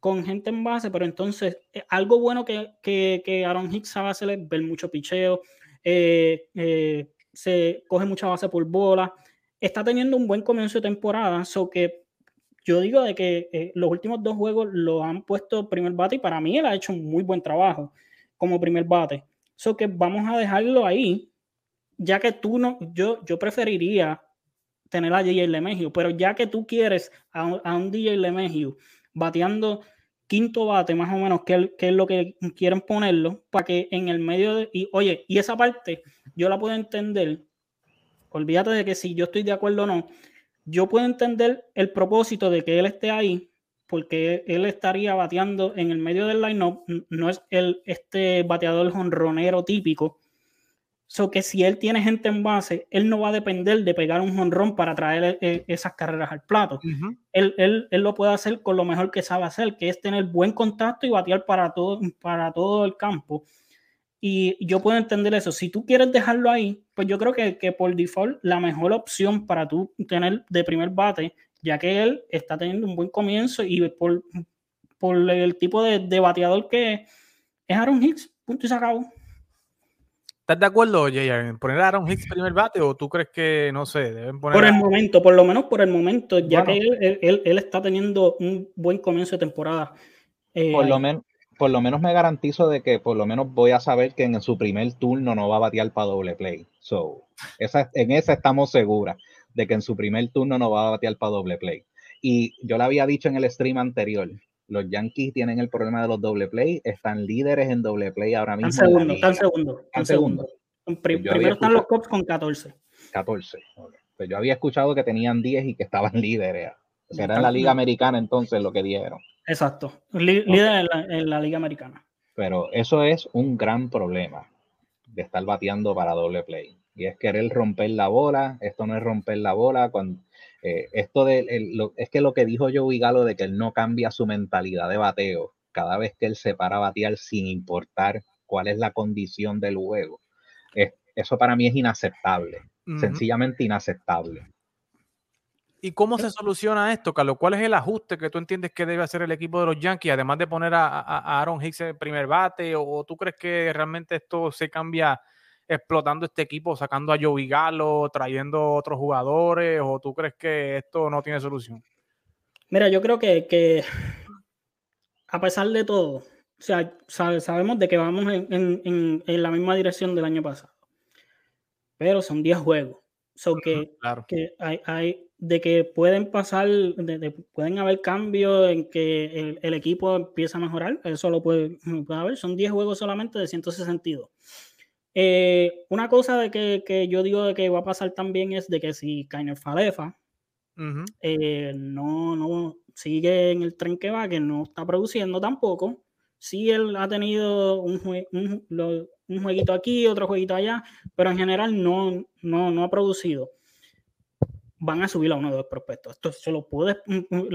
con gente en base, pero entonces eh, algo bueno que, que, que Aaron Hicks sabe hacer es ver mucho picheo, eh, eh, se coge mucha base por bola, está teniendo un buen comienzo de temporada, so que yo digo de que eh, los últimos dos juegos lo han puesto primer bate y para mí él ha hecho un muy buen trabajo como primer bate. So que vamos a dejarlo ahí, ya que tú no, yo, yo preferiría tener a DJ Lemegio, pero ya que tú quieres a, un DJ Lemegio bateando quinto bate más o menos, que, que, es lo que quieren ponerlo, para que en el medio de, y oye, y esa parte yo la puedo entender, olvídate de que si yo estoy de acuerdo o no, yo puedo entender el propósito de que él esté ahí, porque él estaría bateando en el medio del line-up, no es el, este bateador jonronero típico. So que si él tiene gente en base, él no va a depender de pegar un jonrón para traer eh, esas carreras al plato. él, él, él, lo puede hacer con lo mejor que sabe hacer, que es tener buen contacto y batear para todo, para todo el campo. Y yo puedo entender eso. Si tú quieres dejarlo ahí, pues yo creo que, que, por default la mejor opción para tú tener de primer bate, ya que él está teniendo un buen comienzo y por, por el tipo de, de bateador que es, Aaron Hicks, punto y se acabó. ¿Estás de acuerdo, Jay, en poner a Aaron Hicks primer bate o tú crees que, no sé, deben poner... Por el momento, por lo menos por el momento, ya que él, él, él, está teniendo un buen comienzo de temporada. Eh, por lo menos por lo menos me garantizo de que por lo menos voy a saber que en su primer turno no va a batear para doble play. So, esa, en esa estamos seguras de que en su primer turno no va a batear para doble play. Y yo le había dicho en el stream anterior, los Yankees tienen el problema de los doble play, están líderes en doble play ahora mismo. Están segundo, están segundo. Están segundo. Pues primero están los Cubs con 14. 14. Pues yo había escuchado que tenían 10 y que estaban líderes. Será en la Liga Americana entonces lo que dieron. Exacto, líder en, la, Liga Americana. Pero eso es un gran problema de estar bateando para doble play. Y es querer romper la bola. Esto no es romper la bola. Cuando, eh, esto de, es que lo que dijo Joey Galo de que él no cambia su mentalidad de bateo cada vez que él se para a batear sin importar cuál es la condición del juego. eso para mí es inaceptable, sencillamente inaceptable. ¿Y cómo se soluciona esto, Carlos? ¿Cuál es el ajuste que tú entiendes que debe hacer el equipo de los Yankees, además de poner a, Aaron Hicks en primer bate? ¿O tú crees que realmente esto se cambia explotando este equipo, sacando a Joey Galo, trayendo otros jugadores? ¿O tú crees que esto no tiene solución? Mira, yo creo que, a pesar de todo, o sea, sabemos de que vamos en, la misma dirección del año pasado, pero son 10 juegos. So que, que hay, de que pueden pasar, pueden haber cambios en que el, equipo empieza a mejorar, eso lo puede, puede haber, son 10 juegos solamente de 162. Eh, una cosa de que, yo digo de que va a pasar también es de que si Kainer Falefa eh, no, no sigue en el tren que va, que no está produciendo tampoco, si él ha tenido un, un, jueguito aquí, otro jueguito allá, pero en general no, no, no ha producido. Van a subir a uno de los prospectos. Esto se lo puedes, mm, mm,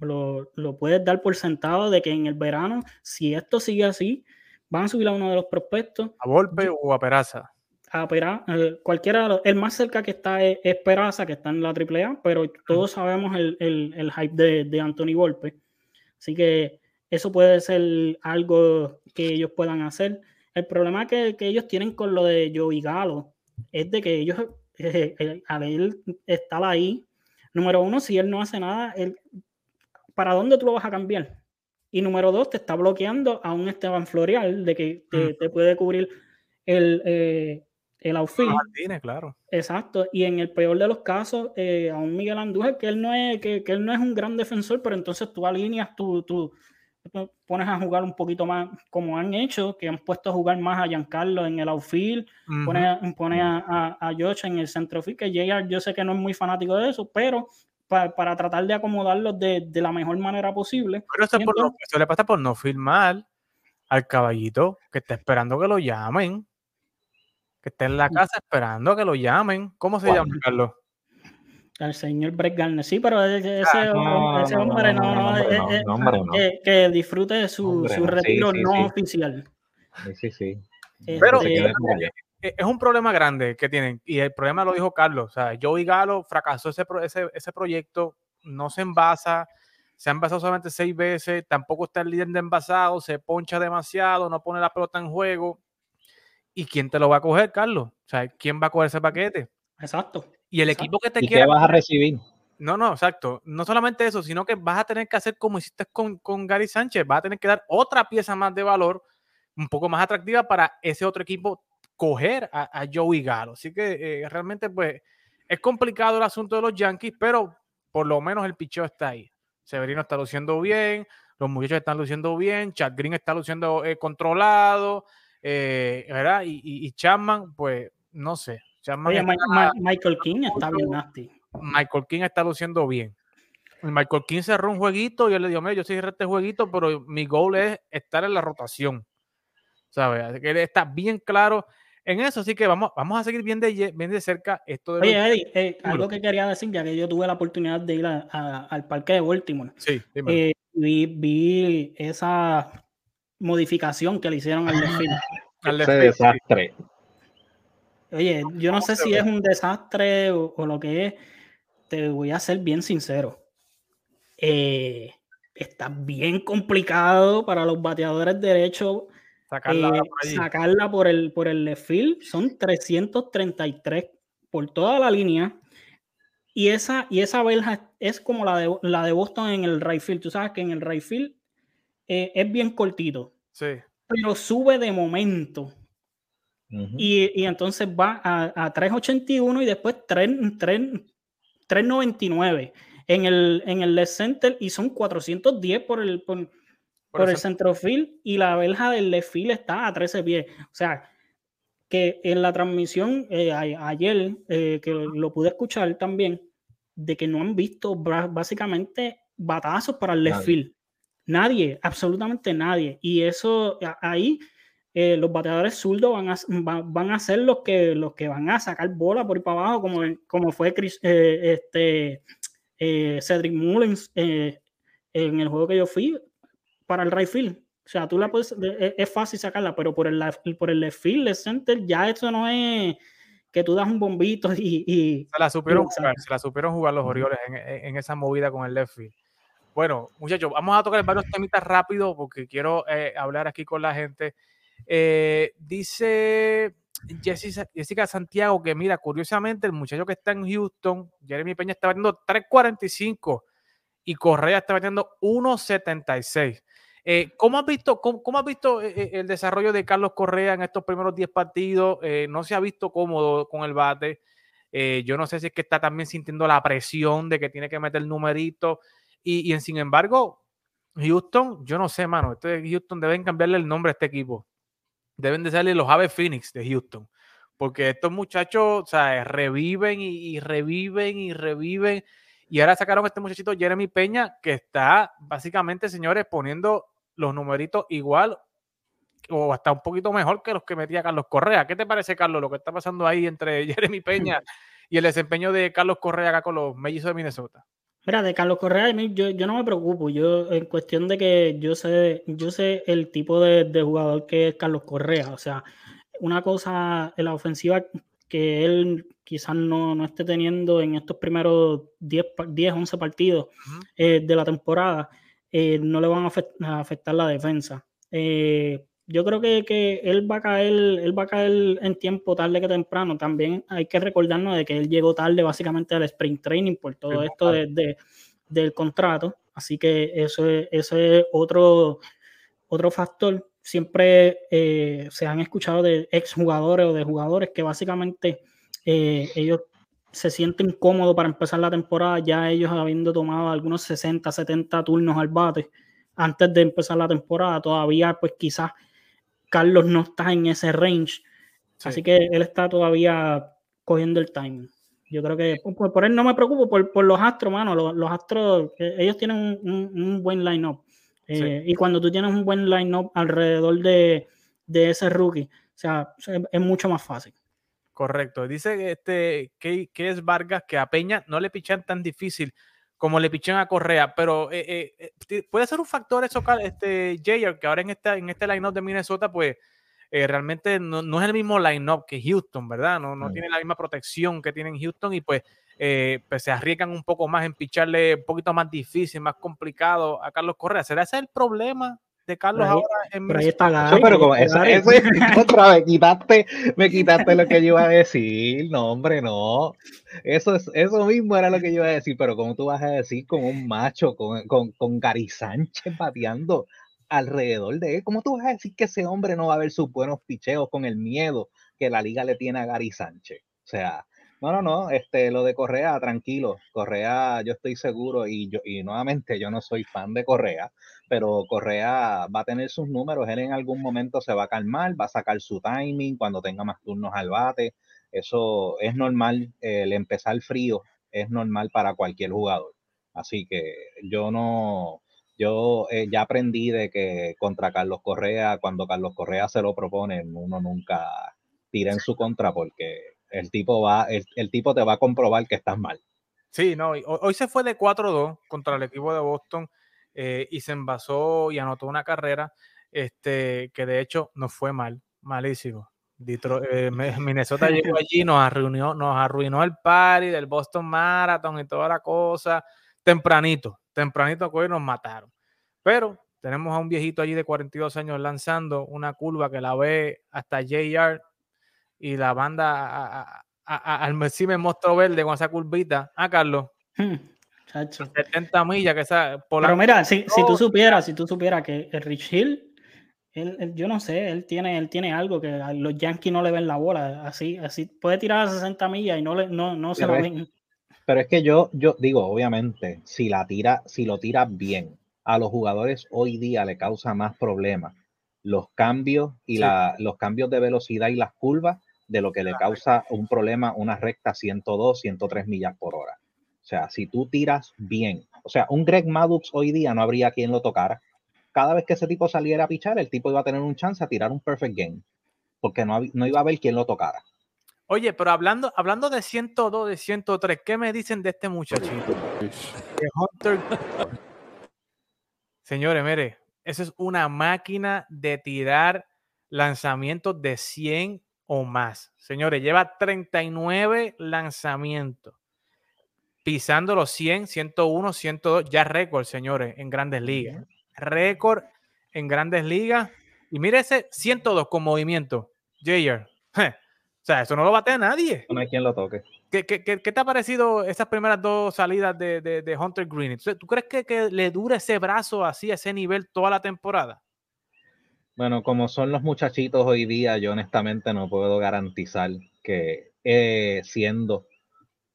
lo, puedes dar por sentado de que en el verano, si esto sigue así, van a subir a uno de los prospectos. ¿A Volpe o a Peraza? A Peraza, eh, cualquiera, el más cerca que está es, Peraza, que está en la AAA, pero todos sabemos el, hype de, de, Anthony Volpe. Así que eso puede ser algo que ellos puedan hacer. El problema que, que ellos tienen con lo de Joey Galo es de que ellos al él estar ahí, número uno, si él no hace nada, él, ¿para dónde tú lo vas a cambiar? Y número dos, te está bloqueando a un Esteban Florial de que te, puede cubrir el, eh, el outfield. claro. Exacto. Y en el peor de los casos, eh, a un Miguel Andújar, que él no es, que, que, él no es un gran defensor, pero entonces tú alineas tu, tu, pones a jugar un poquito más como han hecho, que han puesto a jugar más a Giancarlo en el outfield, pone, a, a, Josh en el centrofield, que JR yo sé que no es muy fanático de eso, pero para, tratar de acomodarlos de, de, la mejor manera posible. Pero eso, le pasa por no firmar al caballito que está esperando que lo llamen, que está en la casa esperando que lo llamen. ¿Cómo se llama, Carlos? Al señor Brett Garner, sí, pero ese, hombre no, que, disfrute de su, su retiro no oficial. Sí, sí. Este, pero es un problema grande que tienen, y el problema lo dijo Carlos. O sea, Joey Galo fracasó ese, ese, ese proyecto, no se envasa, se ha envasado solamente seis veces, tampoco está el líder de envasado, se poncha demasiado, no pone la pelota en juego. ¿Y quién te lo va a coger, Carlos? O sea, ¿quién va a coger ese paquete? Exacto. Y el equipo que te ¿Y qué vas a recibir? No, no, exacto. No solamente eso, sino que vas a tener que hacer como hiciste con, con Gary Sánchez, vas a tener que dar otra pieza más de valor, un poco más atractiva para ese otro equipo coger a, a Joey Galo. Así que eh, realmente, pues, es complicado el asunto de los Yankees, pero por lo menos el picheo está ahí. Severino está luciendo bien, los muchachos están luciendo bien, Chad Green está luciendo eh, controlado, eh, ¿verdad? Y, y, y Chapman, pues, no sé, Michael King está bien nasty. Michael King está luciendo bien. Michael King cerró un jueguito y él le dijo, yo sí este jueguito, pero mi goal es estar en la rotación. ¿Sabes? que él está bien claro en eso, así que vamos, vamos a seguir bien de, bien de cerca esto de... Oye, Eddie, eh, algo que quería decir, ya que yo tuve la oportunidad de ir al parque de Baltimore. Sí, eh, vi, vi, esa modificación que le hicieron al desfile. Al desastre. Oye, yo no sé si es un desastre o, lo que es. Te voy a ser bien sincero. Eh, está bien complicado para los bateadores derechos sacarla, eh, sacarla por el por el left field. Son 333 por toda la línea. Y esa, y esa verja es como la de, la de Boston en el right field. Tú sabes que en el right field eh, es bien cortito. Sí. Pero sube de momento y, entonces va a, 381 y después 399 en el, en el left center y son 410 por el, por, el centrofield y la verja del left field está a 13 pies. O sea, que en la transmisión eh, ayer, eh, que lo pude escuchar también, de que no han visto básicamente batazos para el left field. Nadie, absolutamente nadie. Y eso ahí eh, los bateadores zurdos van a, van a ser los que, los que van a sacar bola por ahí para abajo, como, como fue Chris, este, Cedric Mullins en el juego que yo fui para el right field. O sea, tú la puedes, es, fácil sacarla, pero por el, por el left field, el center, ya eso no es que tú das un bombito y... se la supieron jugar, se la supieron jugar los Orioles en, en, esa movida con el left field. Bueno, muchachos, vamos a tocar varios temitas rápido porque quiero eh, hablar aquí con la gente. Eh, dice Jessica, Jessica, Santiago que, mira, curiosamente, el muchacho que está en Houston, Jeremy Peña, está batiendo 3.45 y Correa está batiendo 1.76. Eh, ¿Cómo has visto, cómo, has visto eh, eh, el desarrollo de Carlos Correa en estos primeros 10 partidos? no se ha visto cómodo con el bate. yo no sé si es que está también sintiendo la presión de que tiene que meter el numerito. Y, sin embargo, Houston, yo no sé, mano. Este Houston deben cambiarle el nombre a este equipo. Deben de salir los Aves Phoenix de Houston. Porque estos muchachos, o sea, reviven y, y reviven y reviven. Y ahora sacaron a este muchachito Jeremy Peña, que está básicamente, señores, poniendo los numeritos igual o hasta un poquito mejor que los que metía Carlos Correa. ¿Qué te parece, Carlos, lo que está pasando ahí entre Jeremy Peña y el desempeño de Carlos Correa acá con los mellizos de Minnesota? Mira, de Carlos Correa, yo, yo no me preocupo. Yo, en cuestión de que yo sé, yo sé el tipo de, de jugador que es Carlos Correa. O sea, una cosa en la ofensiva que él quizás no, no, esté teniendo en estos primeros 10, 10 11 partidos eh, de la temporada, eh, no le van a, afectar la defensa. Eh, yo creo que, que, él va a caer, él va a caer en tiempo tarde que temprano. También hay que recordarnos de que él llegó tarde básicamente al sprint training por todo esto de, del contrato. Así que eso es, eso es otro, otro factor. Siempre eh, se han escuchado de exjugadores o de jugadores que básicamente eh, ellos se sienten cómodos para empezar la temporada, ya ellos habiendo tomado algunos 60, 70 turnos al bate antes de empezar la temporada, todavía pues quizás Carlos no está en ese range, así que él está todavía cogiendo el timing. Yo creo que por, él no me preocupo, por, los astros, mano, los, astros, eh, ellos tienen un, buen line-up. Eh, y cuando tú tienes un buen line-up alrededor de, de ese rookie, o sea, es mucho más fácil. Correcto. Dice este, que, que, es Vargas que a Peña no le pichan tan difícil como le pichan a Correa, pero eh, eh, eh, puede ser un factor eso, este, Jayer, que ahora en, esta, en este line-up de Minnesota, pues realmente no, no, es el mismo line-up que Houston, ¿verdad? No, no tiene la misma protección que tienen Houston y pues, pues, se arriesgan un poco más en picharle un poquito más difícil, más complicado a Carlos Correa. ¿Será ese el problema de Carlos ahora en pero ahí está pero como eso, eso otra vez quitaste, me quitaste lo que yo iba a decir, no hombre, no. Eso es, eso mismo era lo que yo iba a decir, pero como tú vas a decir con un macho, con, con, con Gary Sánchez bateando alrededor de él, ¿cómo tú vas a decir que ese hombre no va a ver sus buenos picheos con el miedo que la liga le tiene a Gary Sánchez? O sea, no, no, no, este, lo de Correa, tranquilo. Correa, yo estoy seguro, y yo, y nuevamente yo no soy fan de Correa, pero Correa va a tener sus números, él en algún momento se va a calmar, va a sacar su timing cuando tenga más turnos al bate. Eso es normal, el empezar frío es normal para cualquier jugador. Así que yo no, yo eh, ya aprendí de que contra Carlos Correa, cuando Carlos Correa se lo propone, uno nunca tira en su contra porque el tipo va, el, tipo te va a comprobar que estás mal. Sí, no, hoy, se fue de 4-2 contra el equipo de Boston eh, y se envasó y anotó una carrera este, que de hecho no fue mal, malísimo. Eh, Minnesota llegó allí, nos arruinó, nos arruinó el party del Boston Marathon y toda la cosa. Tempranito, tempranito hoy nos mataron. Pero tenemos a un viejito allí de 42 años lanzando una curva que la ve hasta JR y la banda al Messi me mostró verde con esa curvita. Ah, Carlos. 70 hmm, millas que esa Pero mira, si, si, tú supieras, si tú supieras que el Rich Hill, él, yo no sé, él tiene, él tiene algo que a los Yankees no le ven la bola. Así, así puede tirar a 60 millas y no, le, no, no se lo ven. Pero es que yo, yo digo, obviamente, si la tira, si lo tira bien, a los jugadores hoy día le causa más problemas los cambios y la, los cambios de velocidad y las curvas de lo que le causa un problema una recta 102, 103 millas por hora. O sea, si tú tiras bien, o sea, un Greg Maddux hoy día no habría quien lo tocara. Cada vez que ese tipo saliera a pichar, el tipo iba a tener un chance a tirar un perfect game, porque no, no iba a haber quien lo tocara. Oye, pero hablando, hablando de 102, de 103, ¿qué me dicen de este muchachito? De Hunter. Señores, mire, esa es una máquina de tirar lanzamientos de 100 o más. Señores, lleva 39 lanzamientos. Pisando los 100, 101, 102, ya récord, señores, en grandes ligas. Récord en grandes ligas. Y mire ese 102 con movimiento. Jayer. O sea, eso no lo batea nadie. No hay quien lo toque. ¿Qué, te ha parecido esas primeras dos salidas de, Hunter Green? ¿Tú crees que, le dure ese brazo así, a ese nivel, toda la temporada? Bueno, como son los muchachitos hoy día, yo honestamente no puedo garantizar que eh, siendo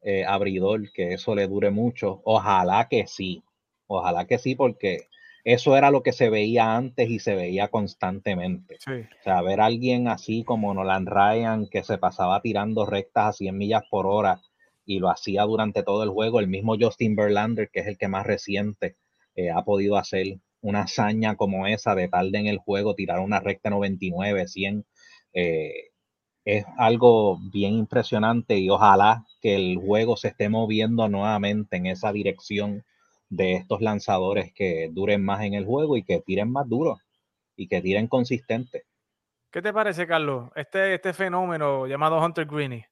eh, abridor, que eso le dure mucho. Ojalá que sí. Ojalá que sí, porque eso era lo que se veía antes y se veía constantemente. O sea, ver a alguien así como Nolan Ryan que se pasaba tirando rectas a 100 millas por hora y lo hacía durante todo el juego, el mismo Justin Verlander, que es el que más reciente eh, ha podido hacer una hazaña como esa de tarde en el juego, tirar una recta 99, 100, eh, es algo bien impresionante y ojalá que el juego se esté moviendo nuevamente en esa dirección de estos lanzadores que duren más en el juego y que tiren más duro y que tiren consistente. ¿Qué te parece, Carlos? Este, este fenómeno llamado Hunter Greeny.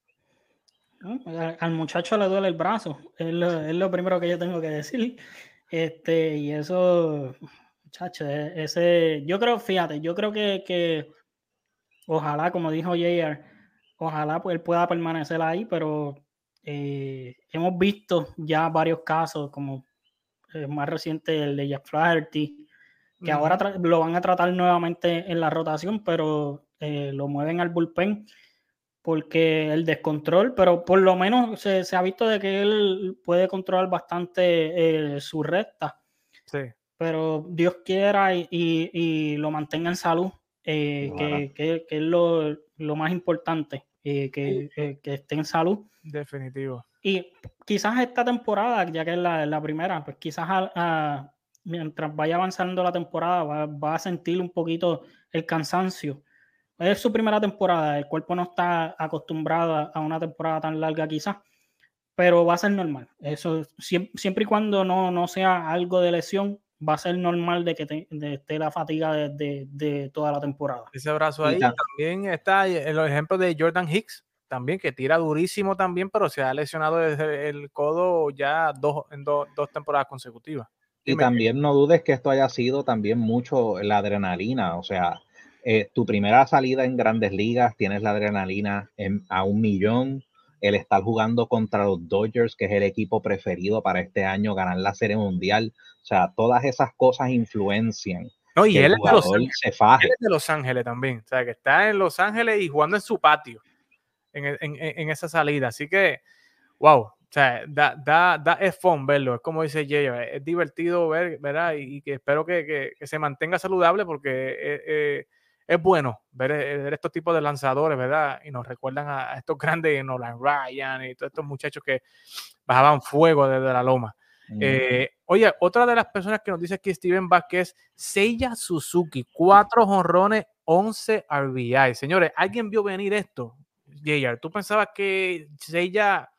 Al muchacho le duele el brazo, es lo, primero que yo tengo que decir. Este, y eso, muchacho, e, ese, yo creo, fíjate, yo creo que, que ojalá, como dijo JR, ojalá pues, él pueda permanecer ahí, pero eh, hemos visto ya varios casos, como eh, más reciente, el de Jack Flaherty, que ahora lo van a tratar nuevamente en la rotación, pero eh, lo mueven al bullpen porque el descontrol, pero por lo menos se, ha visto de que él puede controlar bastante eh, su recta. Sí. Pero Dios quiera y, lo mantenga en salud, que, es lo, más importante, que, que esté en salud. Definitivo. Y quizás esta temporada, ya que es la, primera, pues quizás mientras vaya avanzando la temporada va, a sentir un poquito el cansancio. Es su primera temporada, el cuerpo no está acostumbrado a una temporada tan larga quizás, pero va a ser normal. Eso siempre, y cuando no, no sea algo de lesión, va a ser normal de que esté la fatiga de, de, toda la temporada. Ese brazo ahí también está el ejemplo de Jordan Hicks, también, que tira durísimo también, pero se ha lesionado desde el codo ya dos, en dos temporadas consecutivas. Y también no dudes que esto haya sido también mucho la adrenalina, o sea, eh, tu primera salida en grandes ligas, tienes la adrenalina a un millón, el estar jugando contra los Dodgers, que es el equipo preferido para este año, ganar la Serie Mundial, o sea, todas esas cosas influencian. No, y él, es de Los Ángeles, él es de Los Ángeles también, o sea, que está en Los Ángeles y jugando en su patio en, esa salida. Así que, wow, o sea, da, da, da es fun verlo, es como dice Jay, es divertido ver, ¿verdad? Y, que espero que, se mantenga saludable porque eh, eh, es bueno eh, ver, estos tipos de lanzadores, ¿verdad? Y nos recuerdan a, estos grandes Nolan Ryan y todos estos muchachos que bajaban fuego desde la loma. oye, otra de las personas que nos dice aquí Steven Vázquez, Seiya Suzuki, cuatro jonrones, 11 RBI. Señores, ¿alguien vio venir esto? JR, ¿tú pensabas que ella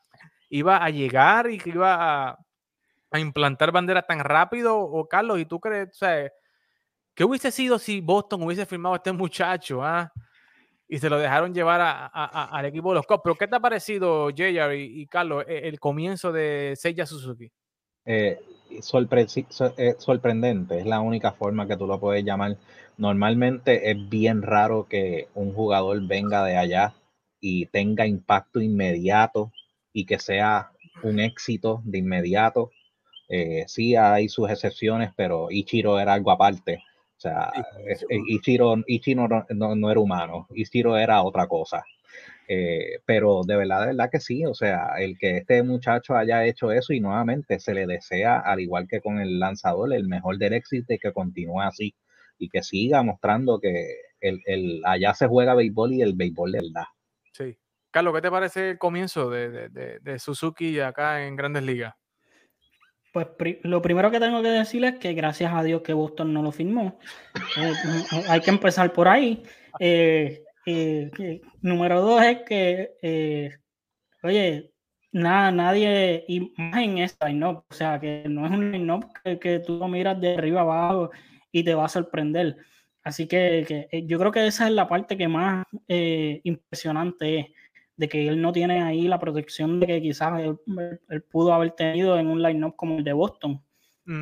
iba a llegar y que iba a, implantar bandera tan rápido? O Carlos, ¿y tú crees, o sea, qué hubiese sido si Boston hubiese firmado a este muchacho? Ah? Y se lo dejaron llevar al equipo de los Cubs. Pero ¿qué te ha parecido, JR y, Carlos, e, el, comienzo de Seiya Suzuki? Eh, eh, sorprendente, es la única forma que tú lo puedes llamar. Normalmente es bien raro que un jugador venga de allá y tenga impacto inmediato y que sea un éxito de inmediato. Eh, sí hay sus excepciones, pero Ichiro era algo aparte. O sea, Ichiro, Ichiro no, era humano, Ichiro era otra cosa. Eh, pero de verdad, de verdad que sí, o sea, el que este muchacho haya hecho eso y nuevamente se le desea, al igual que con el lanzador, el mejor del éxito y que continúe así y que siga mostrando que el, el, allá se juega béisbol y el béisbol de verdad. Sí. Carlos, ¿qué te parece el comienzo de, de, de, Suzuki acá en Grandes Ligas? Pues lo primero que tengo que decir es que gracias a Dios que Boston no lo firmó. Eh, hay que empezar por ahí. Eh, eh, número dos es que, oye, nada, nadie, y más en esta line-up, o sea, que no es un line-up que, tú lo miras de arriba abajo y te va a sorprender. Así que, yo creo que esa es la parte que más impresionante es de que él no tiene ahí la protección de que quizás él, pudo haber tenido en un line-up como el de Boston,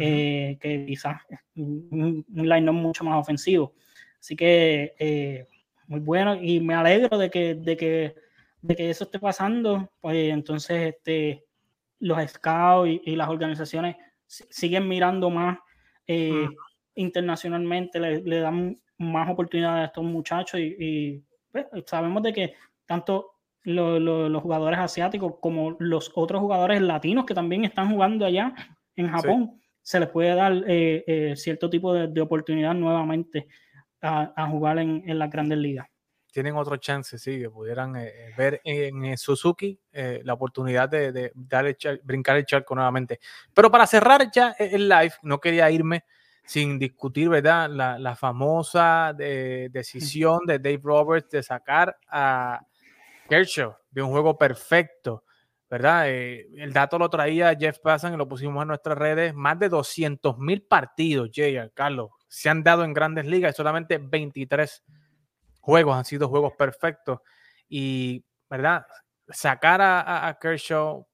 eh, que quizás un, un line-up mucho más ofensivo. Así que eh, muy bueno y me alegro de que, de que, de que eso esté pasando, pues entonces este, los scouts y, las organizaciones siguen mirando más eh, internacionalmente, le, dan más oportunidades a estos muchachos y, pues, sabemos de que tanto los jugadores asiáticos como los otros jugadores latinos que también están jugando allá en Japón, se les puede dar eh, eh, cierto tipo de, oportunidad nuevamente a, jugar en, en, las grandes ligas. Tienen otro chance, sí, que pudieran eh, ver en, Suzuki la oportunidad de, de brincar el charco nuevamente. Pero para cerrar ya el live, no quería irme sin discutir, ¿verdad? La, la famosa decisión de Dave Roberts de sacar a, Kershaw, de un juego perfecto, ¿verdad? Eh, el dato lo traía Jeff Passan y lo pusimos en nuestras redes. Más de 200 mil partidos, Jay, Carlos, se han dado en grandes ligas y solamente 23 juegos han sido juegos perfectos. Y, ¿verdad? Sacar a, Kershaw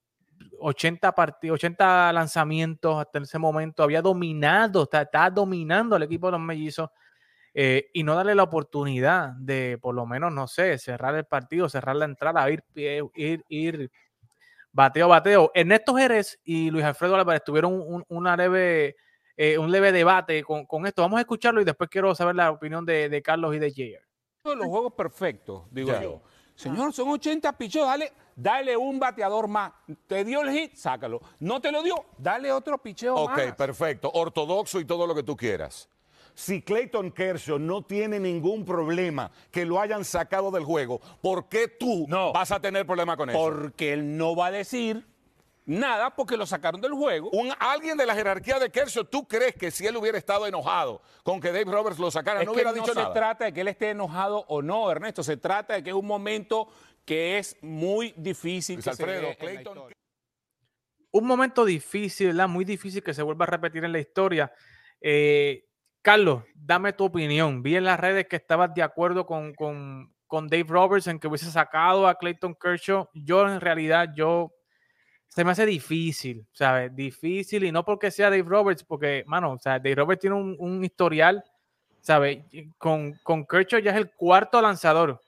80 partidos, 80 lanzamientos hasta ese momento, había dominado, está, está dominando al equipo de los mellizos eh, y no darle la oportunidad de, por lo menos, no sé, cerrar el partido, cerrar la entrada, ir, ir, ir bateo, bateo. Ernesto Jerez y Luis Alfredo Álvarez tuvieron un, una leve, eh, un leve debate con, con, esto. Vamos a escucharlo y después quiero saber la opinión de, de Carlos y de Jair. Los juegos perfectos, digo yo. Señor, son 80 pichos, dale, dale un bateador más. Te dio el hit, sácalo. No te lo dio, dale otro picheo más. Ok, perfecto. Ortodoxo y todo lo que tú quieras si Clayton Kershaw no tiene ningún problema que lo hayan sacado del juego, ¿por qué tú no, vas a tener problema con eso? Porque él no va a decir nada porque lo sacaron del juego. Un, alguien de la jerarquía de Kershaw, ¿tú crees que si él hubiera estado enojado con que Dave Roberts lo sacara, no hubiera dicho nada? No se trata de que él esté enojado o no, Ernesto, se trata de que es un momento que es muy difícil. que Alfredo, Clayton... Un momento difícil, ¿verdad? Muy difícil que se vuelva a repetir en la historia. Eh, Carlos, dame tu opinión. Vi en las redes que estabas de acuerdo con, Dave Roberts en que hubiese sacado a Clayton Kershaw. Yo en realidad, yo se me hace difícil, ¿sabes? Difícil y no porque sea Dave Roberts, porque, mano, o sea, Dave Roberts tiene un, historial, ¿sabes? Con, con Kershaw ya es el cuarto lanzador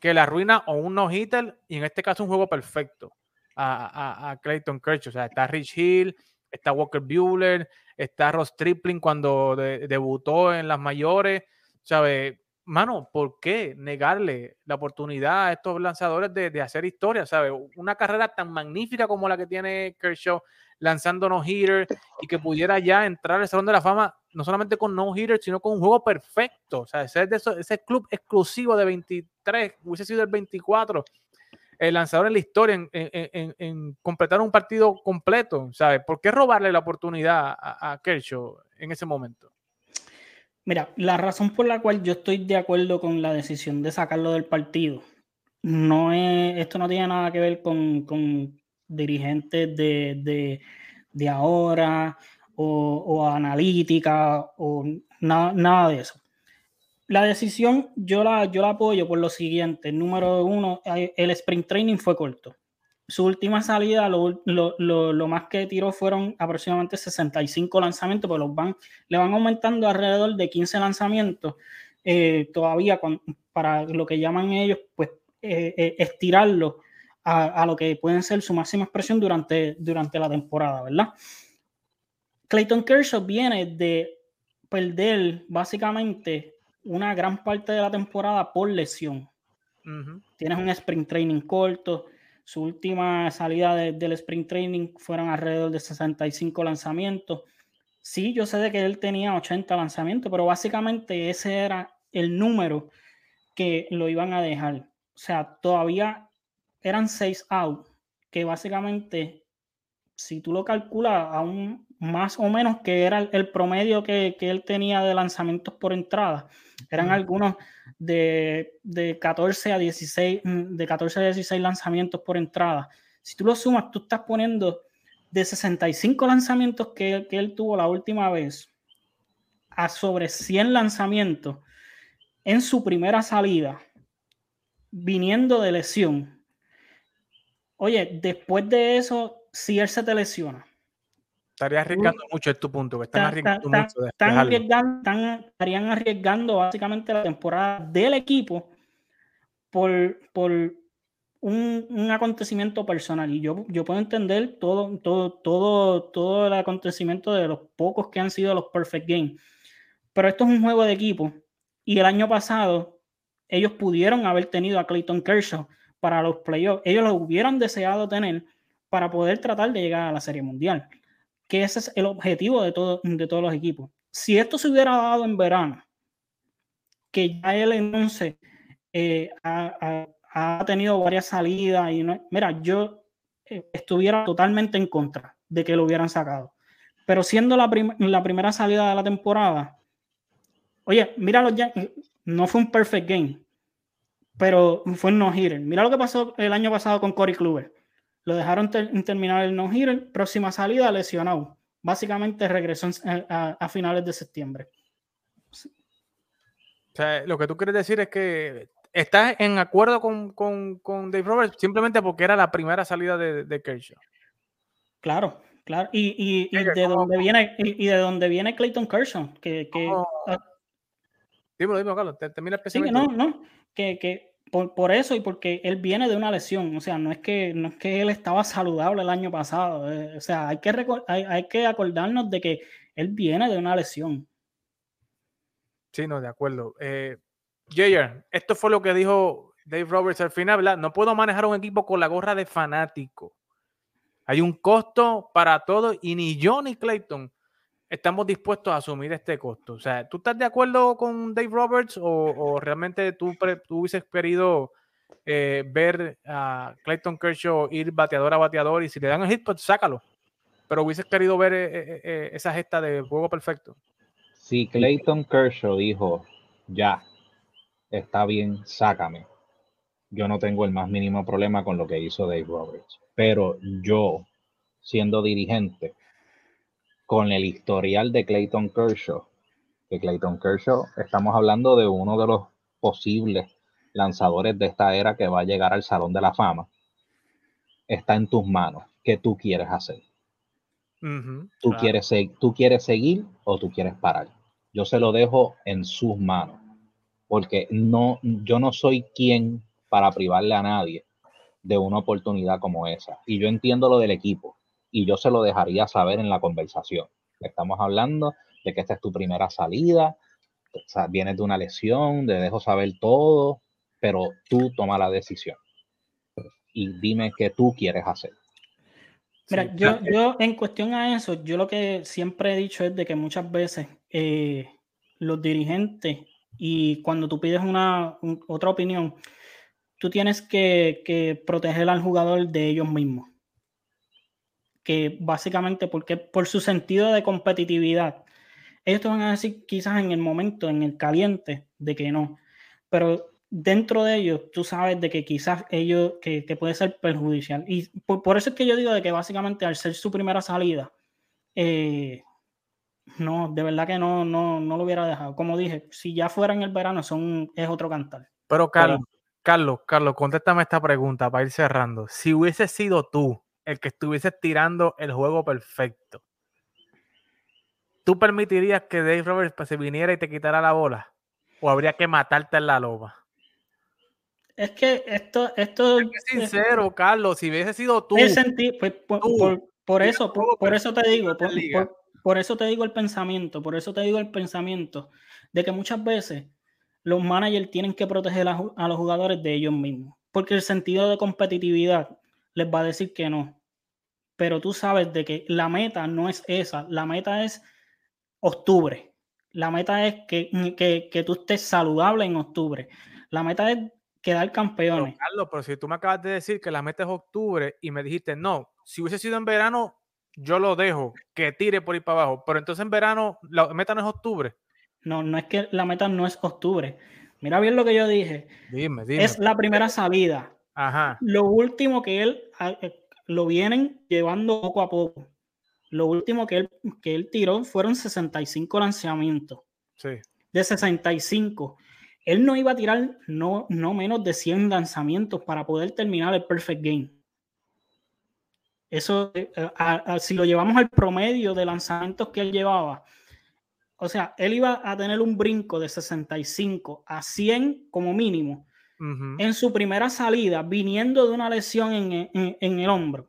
que le arruina o un no-hitter y en este caso un juego perfecto a, a Clayton Kershaw. O sea, está Rich Hill, está Walker Bueller, está Ross Tripling cuando debutó en las mayores, ¿sabes? Mano, ¿por qué negarle la oportunidad a estos lanzadores de, hacer historia? ¿Sabes? Una carrera tan magnífica como la que tiene Kershaw lanzando no-hitter y que pudiera ya entrar al Salón de la Fama no solamente con no-hitter, sino con un juego perfecto. O sea, ese, de ese club exclusivo de 23, hubiese sido el 24 el lanzador en la historia en, completar un partido completo, ¿sabes? ¿Por qué robarle la oportunidad a, Kershaw en ese momento? Mira, la razón por la cual yo estoy de acuerdo con la decisión de sacarlo del partido, no es, esto no tiene nada que ver con, dirigentes de, ahora o, analítica o nada de eso. La decisión yo la, yo la apoyo por lo siguiente. Número uno, el sprint training fue corto. Su última salida, lo, más que tiró fueron aproximadamente 65 lanzamientos, pero los van, le van aumentando alrededor de 15 lanzamientos eh, todavía para lo que llaman ellos, pues eh, eh, estirarlo a, lo que pueden ser su máxima expresión durante, durante la temporada, ¿verdad? Clayton Kershaw viene de perder básicamente una gran parte de la temporada por lesión. Tienes un sprint training corto. Su última salida del sprint training fueron alrededor de 65 lanzamientos. Sí, yo sé de que él tenía 80 lanzamientos, pero básicamente ese era el número que lo iban a dejar. O sea, todavía eran 6 out, que básicamente si tú lo calculas a un más o menos que era el, promedio que, él tenía de lanzamientos por entrada, eran algunos de, 14 a 16, mm, de 14 a 16 lanzamientos por entrada. Si tú lo sumas, tú estás poniendo de 65 lanzamientos que, que él tuvo la última vez a sobre 100 lanzamientos en su primera salida, viniendo de lesión. Oye, después de eso, si él se te lesiona. Estaría arriesgando mucho, es tu punto, que están arriesgando mucho. estarían arriesgando básicamente la temporada del equipo por, por un, un, acontecimiento personal. Y yo, yo puedo entender todo, todo, todo, todo el acontecimiento de los pocos que han sido los Perfect Games. Pero esto es un juego de equipo. Y el año pasado, ellos pudieron haber tenido a Clayton Kershaw para los playoffs. Ellos lo hubieran deseado tener para poder tratar de llegar a la Serie Mundial. Que ese es el objetivo de, todo, de todos los equipos. Si esto se hubiera dado en verano, que ya él entonces eh, ha, tenido varias salidas y no, mira, yo eh, estuviera totalmente en contra de que lo hubieran sacado. Pero siendo la, la primera salida de la temporada, Oye, mira los no fue un perfect game, pero fue un no-hitter. Mira lo que pasó el año pasado con Corey Kluber. Lo dejaron terminar el no-hitter, próxima salida lesionado. Básicamente regresó a, finales de septiembre. O sea, lo que tú quieres decir es que estás en acuerdo con, Dave Roberts simplemente porque era la primera salida de, de Kershaw. Claro, claro. Y, de dónde viene, y, de dónde viene Clayton Kershaw, que, Dímelo, dímelo, Carlos. Termina sí, no, no. Que, que por, eso y porque él viene de una lesión. O sea, no es que, no es que él estaba saludable el año pasado. Eh, o sea, hay que, hay, hay que acordarnos de que él viene de una lesión. Sí, no, de acuerdo. Eh, esto fue lo que dijo Dave Roberts al final, ¿verdad? No puedo manejar un equipo con la gorra de fanático. Hay un costo para todo y ni yo ni Clayton estamos dispuestos a asumir este costo. O sea, ¿tú estás de acuerdo con Dave Roberts o, realmente tú, tú, hubieses querido eh, ver a Clayton Kershaw ir bateador a bateador y si le dan el hit, pues sácalo? Pero hubieses querido ver eh, eh, esa gesta de juego perfecto. Si Clayton Kershaw dijo, ya, está bien, sácame. Yo no tengo el más mínimo problema con lo que hizo Dave Roberts. Pero yo, siendo dirigente, con el historial de Clayton Kershaw, que Clayton Kershaw, estamos hablando de uno de los posibles lanzadores de esta era que va a llegar al Salón de la Fama, está en tus manos. ¿Qué tú quieres hacer? ¿Tú, quieres ¿Tú quieres seguir o tú quieres parar? Yo se lo dejo en sus manos, porque no, yo no soy quien para privarle a nadie de una oportunidad como esa. Y yo entiendo lo del equipo y yo se lo dejaría saber en la conversación. Estamos hablando de que esta es tu primera salida, o sea, vienes de una lesión, te dejo saber todo, pero tú toma la decisión y dime qué tú quieres hacer. Mira, yo, yo en cuestión a eso, yo lo que siempre he dicho es de que muchas veces eh, los dirigentes y cuando tú pides una otra opinión, tú tienes que, que proteger al jugador de ellos mismos que básicamente porque por su sentido de competitividad, ellos te van a decir quizás en el momento, en el caliente, de que no, pero dentro de ellos tú sabes de que quizás ellos, que, puede ser perjudicial. Y por, eso es que yo digo de que básicamente al ser su primera salida, eh, no, de verdad que no, no, no lo hubiera dejado. Como dije, si ya fuera en el verano, son, es otro cantar. Pero Carlos, Carlos, Carlos, contéstame esta pregunta para ir cerrando. Si hubiese sido tú el que estuviese tirando el juego perfecto, ¿tú permitirías que Dave Roberts pues, se viniera y te quitara la bola? ¿O habría que matarte en la loba? Es que esto, esto. Es sincero, Carlos. Si hubiese sido tú. Pues, por, eso, por, eso te digo, por, eso te digo el pensamiento, por eso te digo el pensamiento de que muchas veces los managers tienen que proteger a, a los jugadores de ellos mismos, porque el sentido de competitividad les va a decir que no. Pero tú sabes de que la meta no es esa, la meta es octubre. La meta es que, que, tú estés saludable en octubre. La meta es quedar campeones. Carlos, pero si tú me acabas de decir que la meta es octubre y me dijiste no, si hubiese sido en verano, yo lo dejo que tire por ahí para abajo. Pero entonces en verano, la meta no es octubre. No, no es que la meta no es octubre. Mira bien lo que yo dije. Dime, dime. Es la primera salida. Ajá. Lo último que él eh, lo vienen llevando poco a poco. Lo último que él, que él tiró fueron 65 lanzamientos. Sí. De 65. Él no iba a tirar no, no menos de 100 lanzamientos para poder terminar el perfect game. Eso, eh, si lo llevamos al promedio de lanzamientos que él llevaba, o sea, él iba a tener un brinco de 65 a 100 como mínimo en su primera salida, viniendo de una lesión en, el hombro.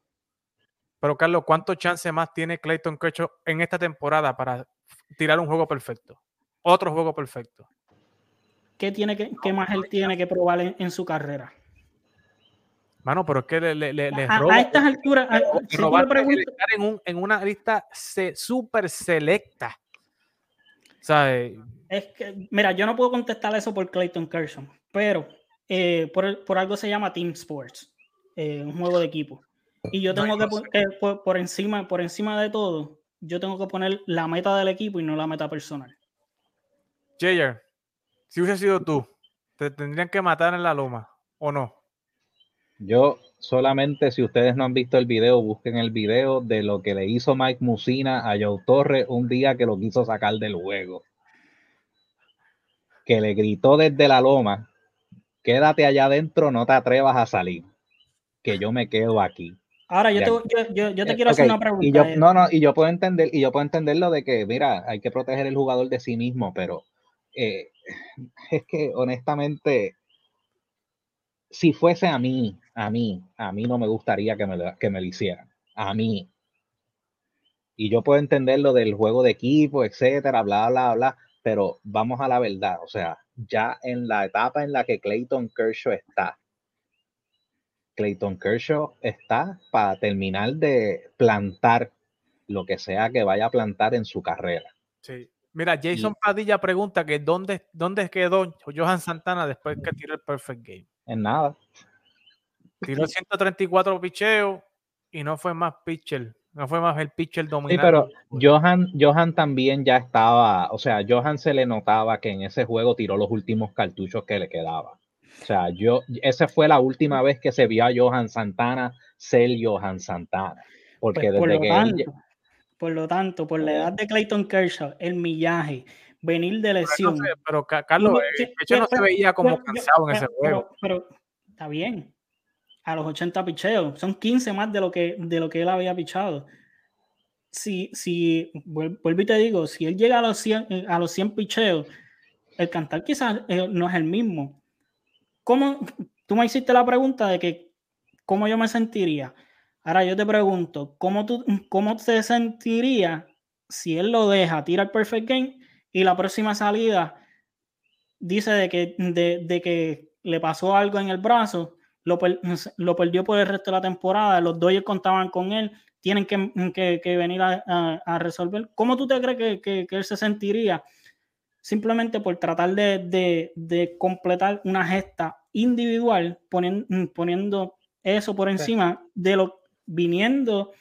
Pero Carlos, ¿cuántos chances más tiene Clayton Kershaw en esta temporada para tirar un juego perfecto? Otro juego perfecto. ¿Qué, tiene que, qué más él tiene que probar en, su carrera? Mano, pero es que le, le, a, estas alturas, en, en, una lista súper selecta es que, mira, yo no puedo contestar eso por Clayton Kershaw, pero eh, por, algo se llama Team Sports, eh, un juego de equipo. Y yo tengo que, poner por, encima, por encima de todo, yo tengo que poner la meta del equipo y no la meta personal. Jayer, si hubiese sido tú, ¿te tendrían que matar en la loma o no? Yo solamente, si ustedes no han visto el video, busquen el video de lo que le hizo Mike Musina a Joe Torres un día que lo quiso sacar del juego. Que le gritó desde la loma, quédate allá adentro, no te atrevas a salir, que yo me quedo aquí. Ahora yo te, yo, yo, te eh, quiero hacer una pregunta. Y yo, no, no, y yo puedo entender, y yo puedo entender lo de que, mira, hay que proteger el jugador de sí mismo, pero eh, es que honestamente si fuese a mí, a mí, a mí no me gustaría que me, que me lo hicieran. A mí. Y yo puedo entender lo del juego de equipo, etcétera, bla, bla, bla, pero vamos a la verdad. O sea, ya en la etapa en la que Clayton Kershaw está, Clayton Kershaw está para terminar de plantar lo que sea que vaya a plantar en su carrera. Sí. Mira, Jason Padilla pregunta que dónde, dónde quedó Johan Santana después que tiró el perfect game en nada. Tiró 134 picheos y no fue más pitcher. No fue más el pitcher dominante. Sí, pero Johan, Johan también ya estaba, o sea, Johan se le notaba que en ese juego tiró los últimos cartuchos que le quedaba. O sea, yo, esa fue la última vez que se vio a Johan Santana ser Johan Santana. Porque pues, por desde lo que tanto, por lo tanto, por la edad de Clayton Kershaw, el millaje, venir de lesión. Pero, Carlos, el no se veía como cansado en ese juego. Pero, está bien. A los 80 picheos, son 15 más de lo que, de lo que él había pichado. Si, si vuelvo y te digo, si él llega a los 100, eh, a los 100 picheos, el cantar quizás eh, no es el mismo. ¿Cómo, tú me hiciste la pregunta de que cómo yo me sentiría. Ahora yo te pregunto, ¿cómo, tú, cómo te sentiría si él lo deja, tira el perfect game y la próxima salida dice de que, de, que le pasó algo en el brazo, lo, lo, perdió por el resto de la temporada, los Dodgers contaban con él, tienen que, que, venir a, resolver. ¿Cómo tú te crees que, él se sentiría simplemente por tratar de, de, completar una gesta individual, poniendo, poniendo eso por encima de lo viniendo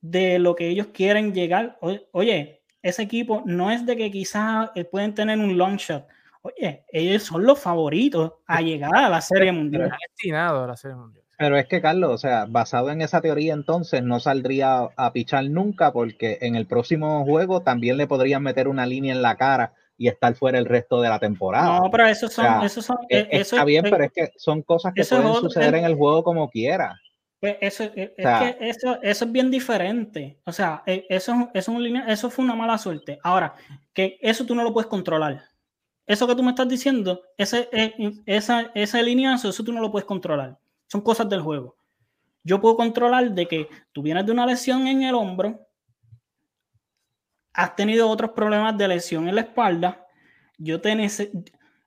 de lo que ellos quieren llegar? Oye, ese equipo no es de que quizás eh, pueden tener un long shot. Oye, ellos son los favoritos a llegar a la Serie Mundial. Destinado a la Serie Mundial. Pero es que, Carlos, o sea, basado en esa teoría, entonces no saldría a pichar nunca, porque en el próximo juego también le podrían meter una línea en la cara y estar fuera el resto de la temporada. No, pero eso son. eso son e, eh, está bien, pero es que son cosas que pueden suceder en el juego como quiera. Pues eso, e, es que eso, eso es bien diferente. O sea, e, eso, eso, eso fue una mala suerte. Ahora, que eso tú no lo puedes controlar. Eso que tú me estás diciendo, ese, e, esa, ese lineazo, eso tú no lo puedes controlar. Son cosas del juego. Yo puedo controlar de que tú vienes de una lesión en el hombro, has tenido otros problemas de lesión en la espalda, yo te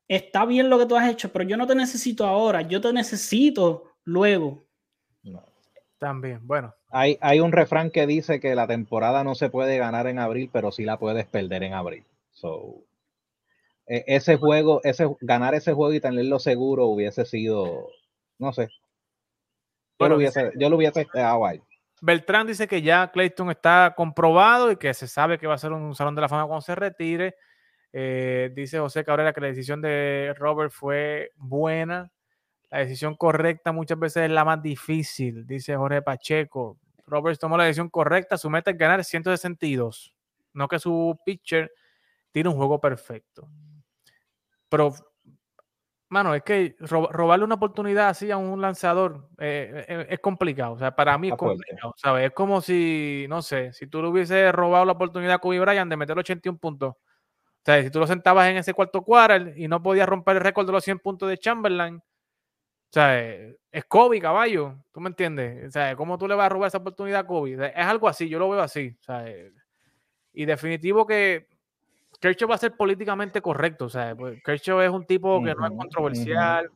está bien lo que tú has hecho, pero yo no te necesito ahora, yo te necesito luego. También, bueno. Hay, hay un refrán que dice que la temporada no se puede ganar en abril, pero sí la puedes perder en abril. So, ese juego, ese, ganar ese juego y tenerlo seguro hubiese sido, no sé. Yo lo hubiese, yo lo hubiese ahí. Beltrán dice que ya Clayton está comprobado y que se sabe que va a ser un salón de la fama cuando se retire. Eh, dice José Cabrera que la decisión de Robert fue buena. La decisión correcta muchas veces es la más difícil, dice Jorge Pacheco. Robert tomó la decisión correcta. Su meta es ganar 162. No que su pitcher tiene un juego perfecto. Pero Mano, es que robarle una oportunidad así a un lanzador eh, eh, es complicado. O sea, para mí es complicado. ¿sabes? Es como si, no sé, si tú le hubieses robado la oportunidad a Kobe Bryant de meter 81 puntos. O sea, si tú lo sentabas en ese cuarto cuadro y no podías romper el récord de los 100 puntos de Chamberlain. O sea, es Kobe, caballo. ¿Tú me entiendes? O sea, ¿cómo tú le vas a robar esa oportunidad a Kobe? es algo así, yo lo veo así. O sea, y definitivo que Kershaw va a ser políticamente correcto, o sea, pues, Kershaw es un tipo que no es controversial,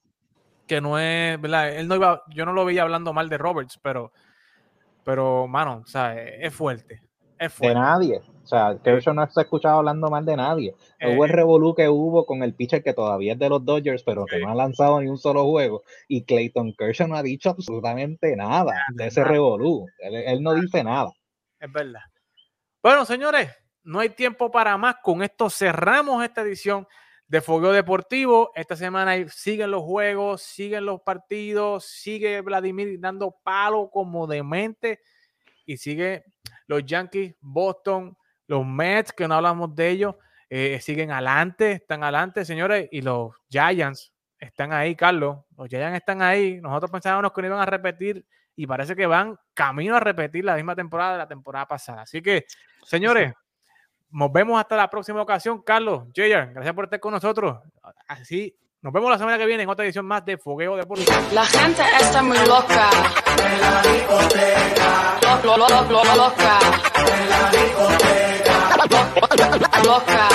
que no es, ¿verdad? Él no iba, yo no lo veía hablando mal de Roberts, pero, pero, mano, o sea, es fuerte, es fuerte. De nadie, o sea, Kershaw no se ha escuchado hablando mal de nadie. hubo el eh, revolú que hubo con el pitcher que todavía es de los Dodgers, pero que no ha lanzado ni un solo juego, y Clayton Kershaw no ha dicho absolutamente nada de ese revolú, él no dice nada. Es verdad. Bueno, señores, no hay tiempo para más. Con esto cerramos esta edición de Fogueo Deportivo. Esta semana siguen los juegos, siguen los partidos, sigue Vladimir dando palo como demente y sigue los Yankees, Boston, los Mets, que no hablamos de ellos, eh, siguen adelante, están adelante, señores, y los Giants están ahí, Carlos. Los Giants están ahí. Nosotros pensábamos que no iban a repetir y parece que van camino a repetir la misma temporada de la temporada pasada. Así que, señores, nos vemos hasta la próxima ocasión. Carlos, Jayer, gracias por estar con nosotros. Así, nos vemos la semana que viene en otra edición más de Fogueo Deportivo. La gente está muy loca. En la discoteca. Lo, lo, lo, loca. En la discoteca. Loca.